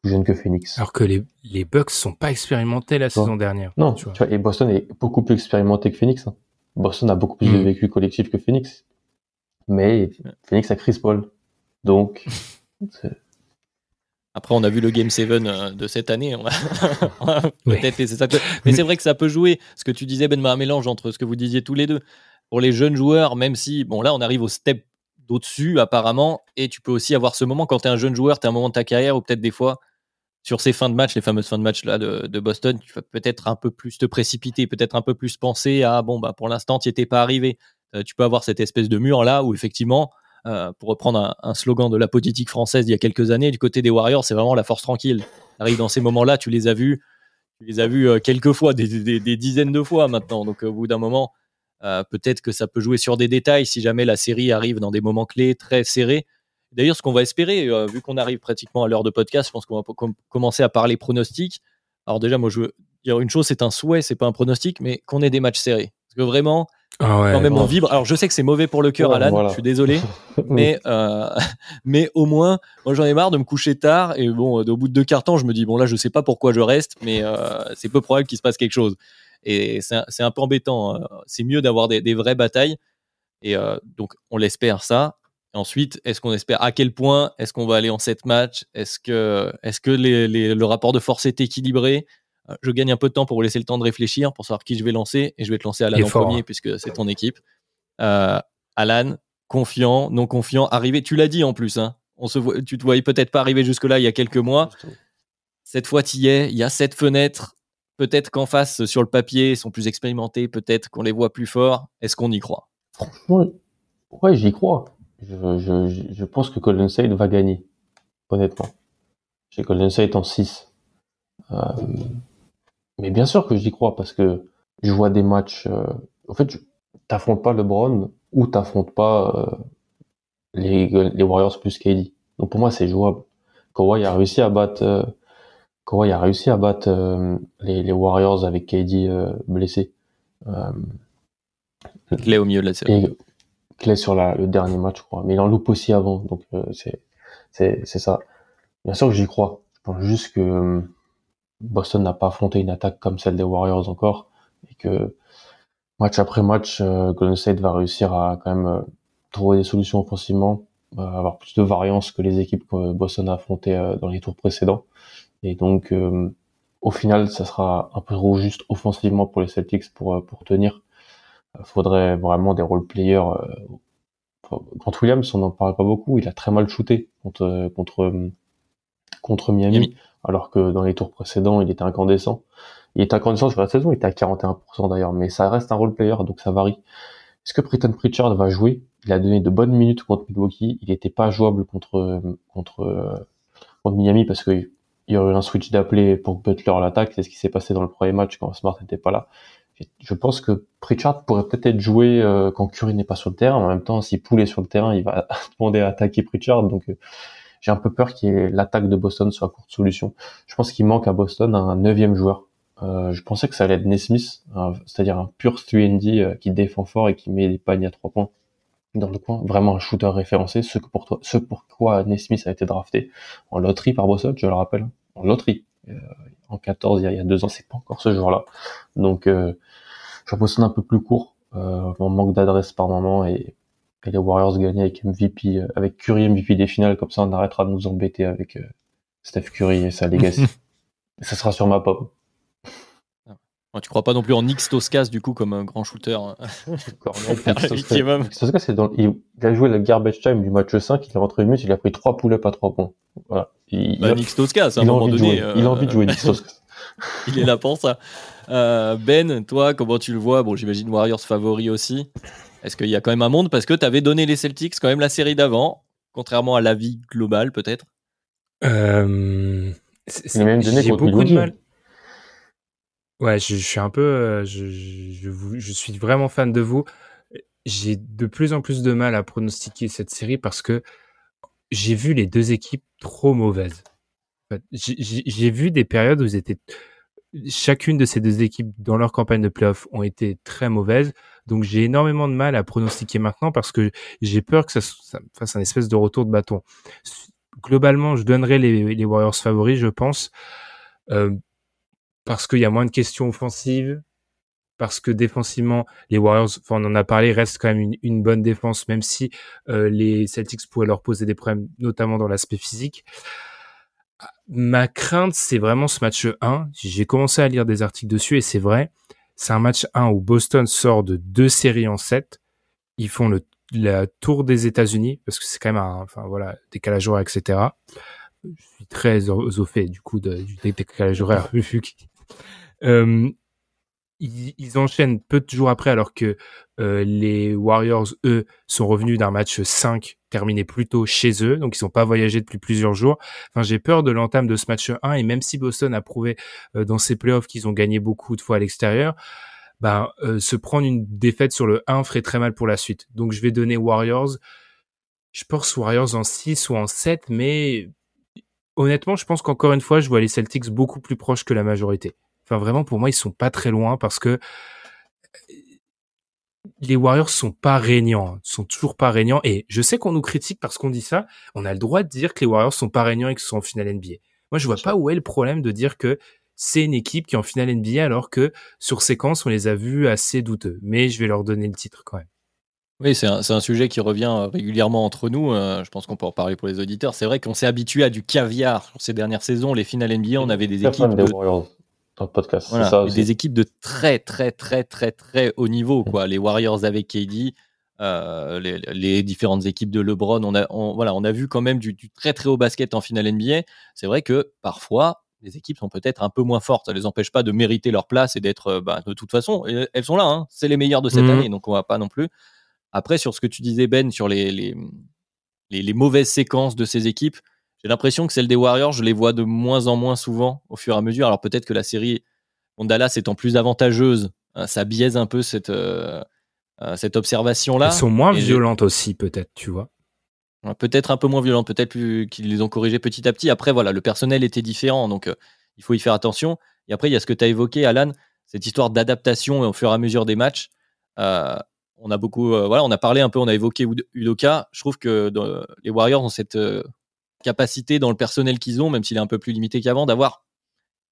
plus jeune que Phoenix. Alors que les, les Bucks sont pas expérimentés la saison dernière. Non, tu vois. tu vois. et Boston est beaucoup plus expérimenté que Phoenix. Hein. Boston a beaucoup plus de vécu collectif que Phoenix. Mais Phoenix a Chris Paul. Donc, (laughs) Après, on a vu le Game 7 euh, de cette année. (laughs) Peut-être ça. Mais c'est vrai que ça peut jouer. Ce que tu disais, Ben, un mélange entre ce que vous disiez tous les deux. Pour les jeunes joueurs, même si, bon, là, on arrive au step d'au-dessus, apparemment. Et tu peux aussi avoir ce moment quand tu es un jeune joueur, tu es un moment de ta carrière où peut-être des fois, sur ces fins de match, les fameuses fins de match là de, Boston, tu vas peut-être un peu plus te précipiter, peut-être un peu plus penser à bon, bah, pour l'instant, tu étais pas arrivé. Euh, tu peux avoir cette espèce de mur là où effectivement, euh, pour reprendre un, slogan de la politique française il y a quelques années, du côté des Warriors, c'est vraiment la force tranquille. Arrive dans ces moments-là, tu les as vus, tu les as vus euh, quelques fois, des, des, dizaines de fois maintenant. Donc au bout d'un moment, peut-être que ça peut jouer sur des détails si jamais la série arrive dans des moments clés très serrés. D'ailleurs, ce qu'on va espérer, euh, vu qu'on arrive pratiquement à l'heure de podcast, je pense qu'on va com commencer à parler pronostics. Alors déjà, moi, je veux dire une chose, c'est un souhait, c'est pas un pronostic, mais qu'on ait des matchs serrés. Parce que vraiment, ah ouais, quand même, on vibre. Alors, je sais que c'est mauvais pour le cœur, Ouais, Alan, voilà. je suis désolé, (laughs) mais euh, (laughs) mais au moins, moi, j'en ai marre de me coucher tard. Et bon, au bout de deux quarts temps, je me dis bon là, je sais pas pourquoi je reste, mais euh, c'est peu probable qu'il se passe quelque chose. Et c'est un, peu embêtant. hein. C'est mieux d'avoir des, des vraies batailles. Et euh, donc, on l'espère ça. Ensuite, est-ce qu'on espère à quel point Est-ce qu'on va aller en sept matchs? Est-ce que, est-ce que les, les- le rapport de force est équilibré? Euh, Je gagne un peu de temps pour vous laisser le temps de réfléchir, pour savoir qui je vais lancer. Et je vais te lancer Alan en premier, hein. puisque c'est ton équipe. Euh, Alan, confiant, non confiant, arrivé. Tu l'as dit en plus, hein. On se voit, tu te voyais peut-être pas arriver jusque-là il y a quelques mois. Cette fois, tu y es. Il y a cette fenêtre. Peut-être qu'en face, sur le papier, ils sont plus expérimentés. Peut-être qu'on les voit plus forts. Est-ce qu'on y croit? Franchement, ouais, j'y crois. Je, pense que Golden State va gagner. Honnêtement. J'ai Golden State en 6. Euh, mais bien sûr que j'y crois parce que je vois des matchs. Euh, en fait, t'affrontes pas LeBron ou t'affrontes pas euh, les, les Warriors plus KD. Donc pour moi, c'est jouable. Kawhi a réussi à battre. Euh, Kawhi a réussi à battre euh, les, les, Warriors avec KD blessé. Clé au milieu de la série. Clé sur la, le dernier match, je crois. Mais il en loupe aussi avant. Donc c'est c'est ça. Bien sûr que j'y crois. Je pense juste que Boston n'a pas affronté une attaque comme celle des Warriors encore et que match après match, euh, Golden State va réussir à quand même euh, trouver des solutions offensivement, euh, avoir plus de variance que les équipes que Boston a affrontées dans les tours précédents. Et donc, au final, ça sera un peu trop juste offensivement pour les Celtics pour pour tenir. Faudrait vraiment des role players. Contre Williams, on n'en parle pas beaucoup. Il a très mal shooté contre contre contre Miami alors que dans les tours précédents, il était incandescent. Il était incandescent sur la saison, il était à 41% d'ailleurs, mais ça reste un role player, donc ça varie. Est-ce que Britton Pritchard va jouer? Il a donné de bonnes minutes contre Milwaukee, il n'était pas jouable contre contre contre Miami parce qu'il y aurait eu un switch d'appelé pour Butler à l'attaque, c'est ce qui s'est passé dans le premier match quand Smart n'était pas là. Je pense que Pritchard pourrait peut-être jouer euh, quand Curry n'est pas sur le terrain. En même temps, si Poole est sur le terrain, il va (laughs) demander à attaquer Pritchard. Donc, euh, j'ai un peu peur que l'attaque de Boston soit courte solution. Je pense qu'il manque à Boston un neuvième joueur. Euh, je pensais que ça allait être Nesmith, c'est-à-dire un pur 3D euh, qui défend fort et qui met des paniers à trois points dans le coin. Vraiment un shooter référencé, ce, que pour toi, ce pourquoi Nesmith a été drafté en loterie par Boston, je le rappelle, hein. en loterie. Euh, en 14, il y, a, deux ans, c'est pas encore ce joueur-là. Donc, euh, je Boston un peu plus court, euh, manque d'adresse par moment et et les Warriors gagner avec MVP, euh, avec Curry MVP des finales, comme ça on arrêtera de nous embêter avec euh, Steph Curry et sa legacy. (laughs) ça sera sur ma pomme. Ah. tu crois pas non plus en Nix Toscas du coup comme un grand shooter (laughs) dans, il, a joué le garbage time du match 5, il est rentré une minute, il a pris 3 pull-ups à 3 points. Voilà. Il, bah, Nix Toscas, à un moment donné. il a envie de jouer Nix (laughs) Toscas. il est là pour ça. Euh, ben, toi, comment tu le vois? Bon, j'imagine Warriors favori aussi. Est-ce qu'il y a quand même un monde? Parce que tu avais donné les Celtics quand même la série d'avant, contrairement à l'avis global peut-être. Euh, J'ai beaucoup de mal. Ouais, je, suis un peu, euh, je, je, suis vraiment fan de vous. J'ai de plus en plus de mal à pronostiquer cette série parce que j'ai vu les deux équipes trop mauvaises. J'ai vu des périodes où ils étaient chacune de ces deux équipes dans leur campagne de playoff ont été très mauvaises. Donc j'ai énormément de mal à pronostiquer maintenant parce que j'ai peur que ça, fasse un espèce de retour de bâton. Globalement, je donnerai les, Warriors favoris, je pense, euh, parce qu'il y a moins de questions offensives, parce que défensivement, les Warriors, enfin on en a parlé, restent quand même une, bonne défense, même si euh, les Celtics pourraient leur poser des problèmes, notamment dans l'aspect physique. Ma crainte, c'est vraiment ce match 1. J'ai commencé à lire des articles dessus et c'est vrai. C'est un match 1 où Boston sort de deux séries en 7. Ils font le la tour des États-Unis parce que c'est quand même un, enfin voilà, décalage horaire, etc. Je suis très au fait du coup de, du décalage horaire vu euh, ils, enchaînent peu de jours après alors que euh, les Warriors, eux, sont revenus d'un match 5 terminé plus tôt chez eux, donc ils sont pas voyagé depuis plusieurs jours. Enfin, j'ai peur de l'entame de ce match 1 et même si Boston a prouvé euh, dans ses playoffs qu'ils ont gagné beaucoup de fois à l'extérieur, ben, se prendre une défaite sur le 1 ferait très mal pour la suite. Donc je vais donner Warriors. Je pense Warriors en 6 ou en 7, mais honnêtement, je pense qu'encore une fois, je vois les Celtics beaucoup plus proches que la majorité. Enfin, vraiment, pour moi, ils sont pas très loin parce que les Warriors sont pas régnants, hein. sont toujours pas régnants. Et je sais qu'on nous critique parce qu'on dit ça. On a le droit de dire que les Warriors sont pas régnants et qu'ils sont en finale NBA. Moi, je vois pas où est le problème de dire que c'est une équipe qui est en finale NBA alors que sur séquence, on les a vus assez douteux. Mais je vais leur donner le titre quand même. Oui, c'est un, un, sujet qui revient euh, régulièrement entre nous. Euh, je pense qu'on peut en parler pour les auditeurs. C'est vrai qu'on s'est habitué à du caviar sur ces dernières saisons. Les finales NBA, on avait des équipes de podcast. des équipes de très, très, très, très, très haut niveau. Quoi. Les Warriors avec KD, les, différentes équipes de LeBron. On a, voilà, on a vu quand même du, très très haut basket en finale NBA. C'est vrai que parfois, les équipes sont peut-être un peu moins fortes. Ça ne les empêche pas de mériter leur place et d'être, bah, de toute façon, elles sont là. Hein. C'est les meilleures de cette mmh. année, donc on va pas non plus. Après, sur ce que tu disais, Ben, sur les, les, les mauvaises séquences de ces équipes, j'ai l'impression que celles des Warriors, je les vois de moins en moins souvent au fur et à mesure. Alors peut-être que la série Dallas étant plus avantageuse, hein, ça biaise un peu cette, euh, euh, cette observation-là. Elles sont moins violentes aussi, peut-être, tu vois. Peut-être un peu moins violentes, peut-être qu'ils les ont corrigées petit à petit. Après, voilà, le personnel était différent, donc euh, il faut y faire attention. Et après, il y a ce que tu as évoqué, Alan, cette histoire d'adaptation au fur et à mesure des matchs. On a beaucoup, voilà, on a parlé un peu, on a évoqué Udoka. Je trouve que les Warriors ont cette capacité dans le personnel qu'ils ont, même s'il est un peu plus limité qu'avant, d'avoir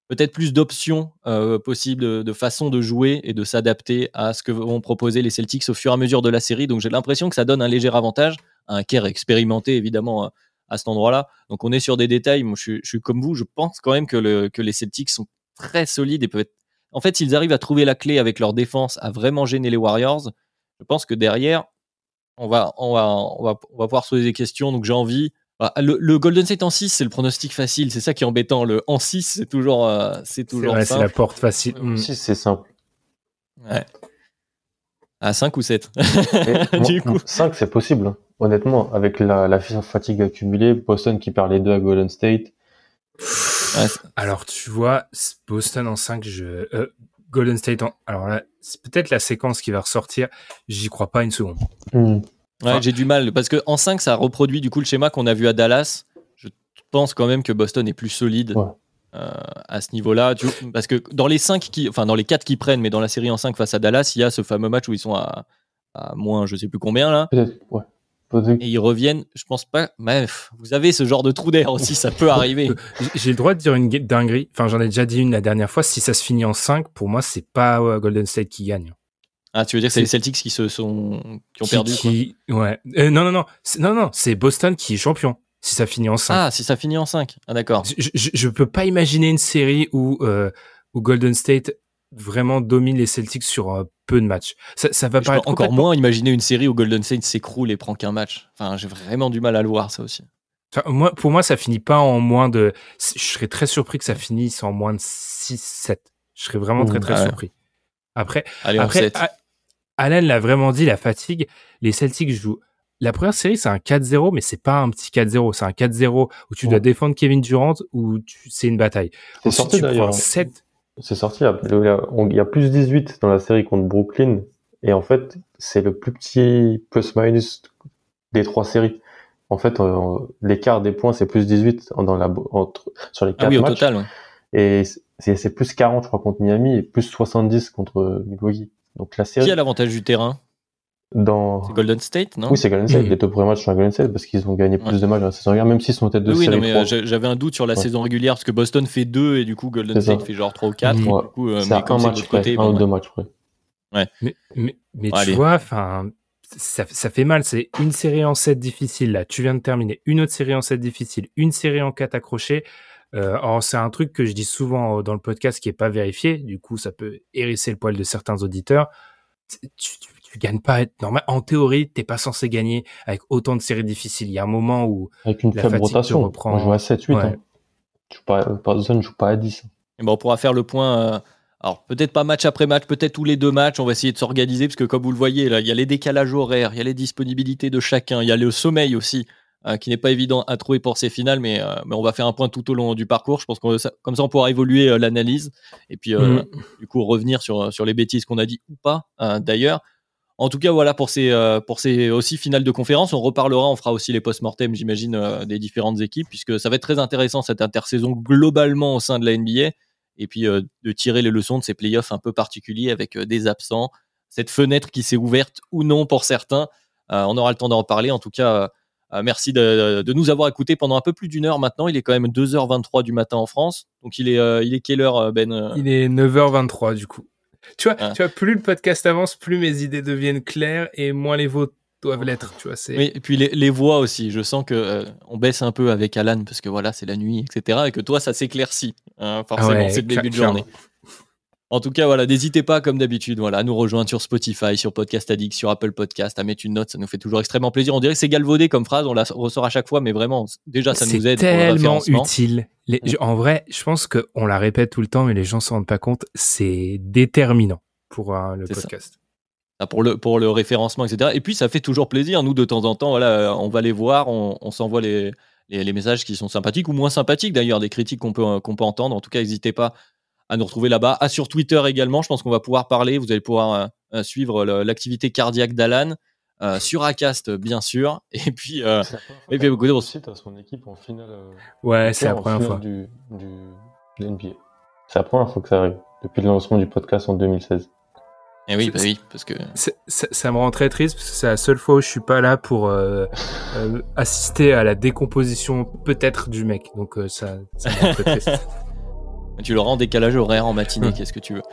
peut-être plus d'options euh, possibles, de, façon de jouer et de s'adapter à ce que vont proposer les Celtics au fur et à mesure de la série. Donc j'ai l'impression que ça donne un léger avantage un Kerr expérimenté évidemment euh, à cet endroit-là. Donc on est sur des détails. Moi je, suis comme vous, je pense quand même que, le, que les Celtics sont très solides et peut-être. En fait, s'ils arrivent à trouver la clé avec leur défense à vraiment gêner les Warriors, je pense que derrière, on va, on va, on va, on va pouvoir se poser des questions. Donc j'ai envie le, Golden State en 6, c'est le pronostic facile. C'est ça qui est embêtant. Le en 6, c'est toujours, euh, c'est toujours vrai, C'est la porte facile. En 6, c'est simple. Ouais. À 5 ou 7 (laughs) du coup. 5, c'est possible. Hein. Honnêtement, avec la, la, fatigue accumulée, Boston qui perd les deux à Golden State. alors, tu vois, Boston en 5, je, euh, Golden State en, alors là, c'est peut-être la séquence qui va ressortir. J'y crois pas une seconde. Hmm. Ouais, j'ai du mal parce que en 5 ça reproduit du coup le schéma qu'on a vu à Dallas. Je pense quand même que Boston est plus solide euh, à ce niveau-là parce que dans les 5 qui enfin dans les 4 qui prennent mais dans la série en 5 face à Dallas, il y a ce fameux match où ils sont à, à moins je sais plus combien là. Peut-être ouais. Et ils reviennent, je pense pas. Bref, vous avez ce genre de trou d'air aussi, ça peut arriver. (laughs) J'ai le droit de dire une dinguerie. Enfin, j'en ai déjà dit une la dernière fois. Si ça se finit en 5, pour moi, c'est pas Golden State qui gagne. Ah, tu veux dire que c'est les Celtics qui se sont qui ont perdu qui, Ouais. Euh, non non non, non non, c'est Boston qui est champion. Si ça finit en 5. Ah, si ça finit en 5. Ah d'accord. Je, je, peux pas imaginer une série où euh, où Golden State vraiment domine les Celtics sur euh, peu de matchs. Ça, ça va pas encore moins imaginer une série où Golden State s'écroule et prend qu'un match. Enfin, j'ai vraiment du mal à le voir ça aussi. Enfin, moi, pour moi, ça finit pas en moins de. Je serais très surpris que ça finisse en moins de 6-7. Je serais vraiment très très surpris. Après, Allez, après, Alan l'a vraiment dit, la fatigue. Les Celtics jouent. La première série, c'est un 4-0, mais c'est pas un petit 4-0. C'est un 4-0 où tu dois défendre Kevin Durant ou tu... c'est une bataille. C'est sorti d'ailleurs. 7... C'est sorti. Il y a plus 18 dans la série contre Brooklyn. Et en fait, c'est le plus petit plus-minus des trois séries. En fait, euh, l'écart des points, c'est plus 18 dans la, entre, sur les ah quatre oui, au total, ouais. Et c'est plus 40, je crois, contre Miami et plus 70 contre Milwaukee. Donc la série. Qui a l'avantage du terrain? Dans... C'est Golden State, non? Oui, c'est Golden State. Les deux premiers matchs sont à Golden State parce qu'ils ont gagné plus de matchs dans la saison régulière, même s'ils sont tête de oui, série. Oui, mais euh, j'avais un doute sur la saison régulière parce que Boston fait 2 et du coup Golden State fait genre 3 ou 4. Ouais. Du coup, euh, mais un match près, côté, un bon, ou deux matchs près. Ouais. Mais, mais, mais tu vois, enfin, ça, ça, fait mal. C'est une série en 7 difficile là. Tu viens de terminer. Une autre série en 7 difficile. Une série en 4 accrochée. Euh, c'est un truc que je dis souvent dans le podcast qui est pas vérifié. Du coup, ça peut hérisser le poil de certains auditeurs tu, tu, tu, gagnes pas. Normal, en théorie, t'es pas censé gagner avec autant de séries difficiles. Il y a un moment où avec une faible rotation, reprend... on joue à 7, 8. Ouais. Hein. Tu joues pas, ne joue pas à 10. Et bon, on pourra faire le point. Euh, alors peut-être pas match après match, peut-être tous les deux matchs. On va essayer de s'organiser parce que comme vous le voyez, là, il y a les décalages horaires, il y a les disponibilités de chacun, il y a le sommeil aussi. Euh, qui n'est pas évident à trouver pour ces finales, mais, euh, mais on va faire un point tout au long du parcours. Je pense que comme ça, on pourra évoluer euh, l'analyse et puis mmh. du coup revenir sur, sur les bêtises qu'on a dit ou pas d'ailleurs. En tout cas, voilà pour ces, pour ces aussi finales de conférence. On reparlera, on fera aussi les post-mortem, j'imagine, des différentes équipes, puisque ça va être très intéressant cette intersaison globalement au sein de la NBA. Et puis de tirer les leçons de ces playoffs un peu particuliers avec des absents, cette fenêtre qui s'est ouverte ou non pour certains. on aura le temps d'en reparler. En tout cas, euh, merci de, nous avoir écoutés pendant un peu plus d'une heure maintenant. Il est quand même 2h23 du matin en France. Donc il est, euh, il est quelle heure, euh, Ben Il est 9h23 du coup. Tu vois, ah. tu vois, plus le podcast avance, plus mes idées deviennent claires et moins les vôtres doivent l'être. Tu vois, c'est. Oui, et puis les, les, voix aussi. Je sens que on baisse un peu avec Alan parce que voilà, c'est la nuit, etc. Et que toi, ça s'éclaircit. Hein, forcément, c'est le début de journée. En tout cas, voilà, n'hésitez pas, comme d'habitude, voilà, à nous rejoindre sur Spotify, sur Podcast Addict, sur Apple Podcast, à mettre une note. Ça nous fait toujours extrêmement plaisir. On dirait que c'est galvaudé comme phrase, on la ressort à chaque fois, mais vraiment, déjà, ça nous aide. C'est tellement utile. en vrai, je pense qu'on la répète tout le temps, mais les gens s'en rendent pas compte. C'est déterminant pour le podcast. Ah, pour le, pour le référencement, etc. Et puis, ça fait toujours plaisir. Nous, de temps en temps, voilà, on va les voir, on, s'envoie les, les, messages qui sont sympathiques ou moins sympathiques d'ailleurs, des critiques qu'on peut, qu'on peut entendre. En tout cas, n'hésitez pas à nous retrouver là-bas. Ah, sur Twitter également, je pense qu'on va pouvoir parler. Vous allez pouvoir euh, euh, suivre l'activité cardiaque d'Alan. Euh, (laughs) sur Acast, bien sûr. Et puis, euh, et puis écoutez, à son équipe en finale. ouais, c'est la première fois. Du, du, NBA. C'est la première fois que ça arrive depuis le lancement du podcast en 2016. Et eh oui, bah oui, parce que ça, me rend très triste parce que c'est la seule fois où je suis pas là pour (laughs) assister à la décomposition peut-être du mec. Donc ça, ça me rend très triste. (laughs) Tu le rends en décalage horaire en matinée, hmm. qu'est-ce que tu veux.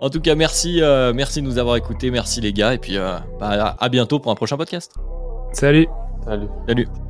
En tout cas, merci, euh, merci de nous avoir écoutés, merci les gars, et puis euh, bah, à bientôt pour un prochain podcast. Salut. Salut. Salut.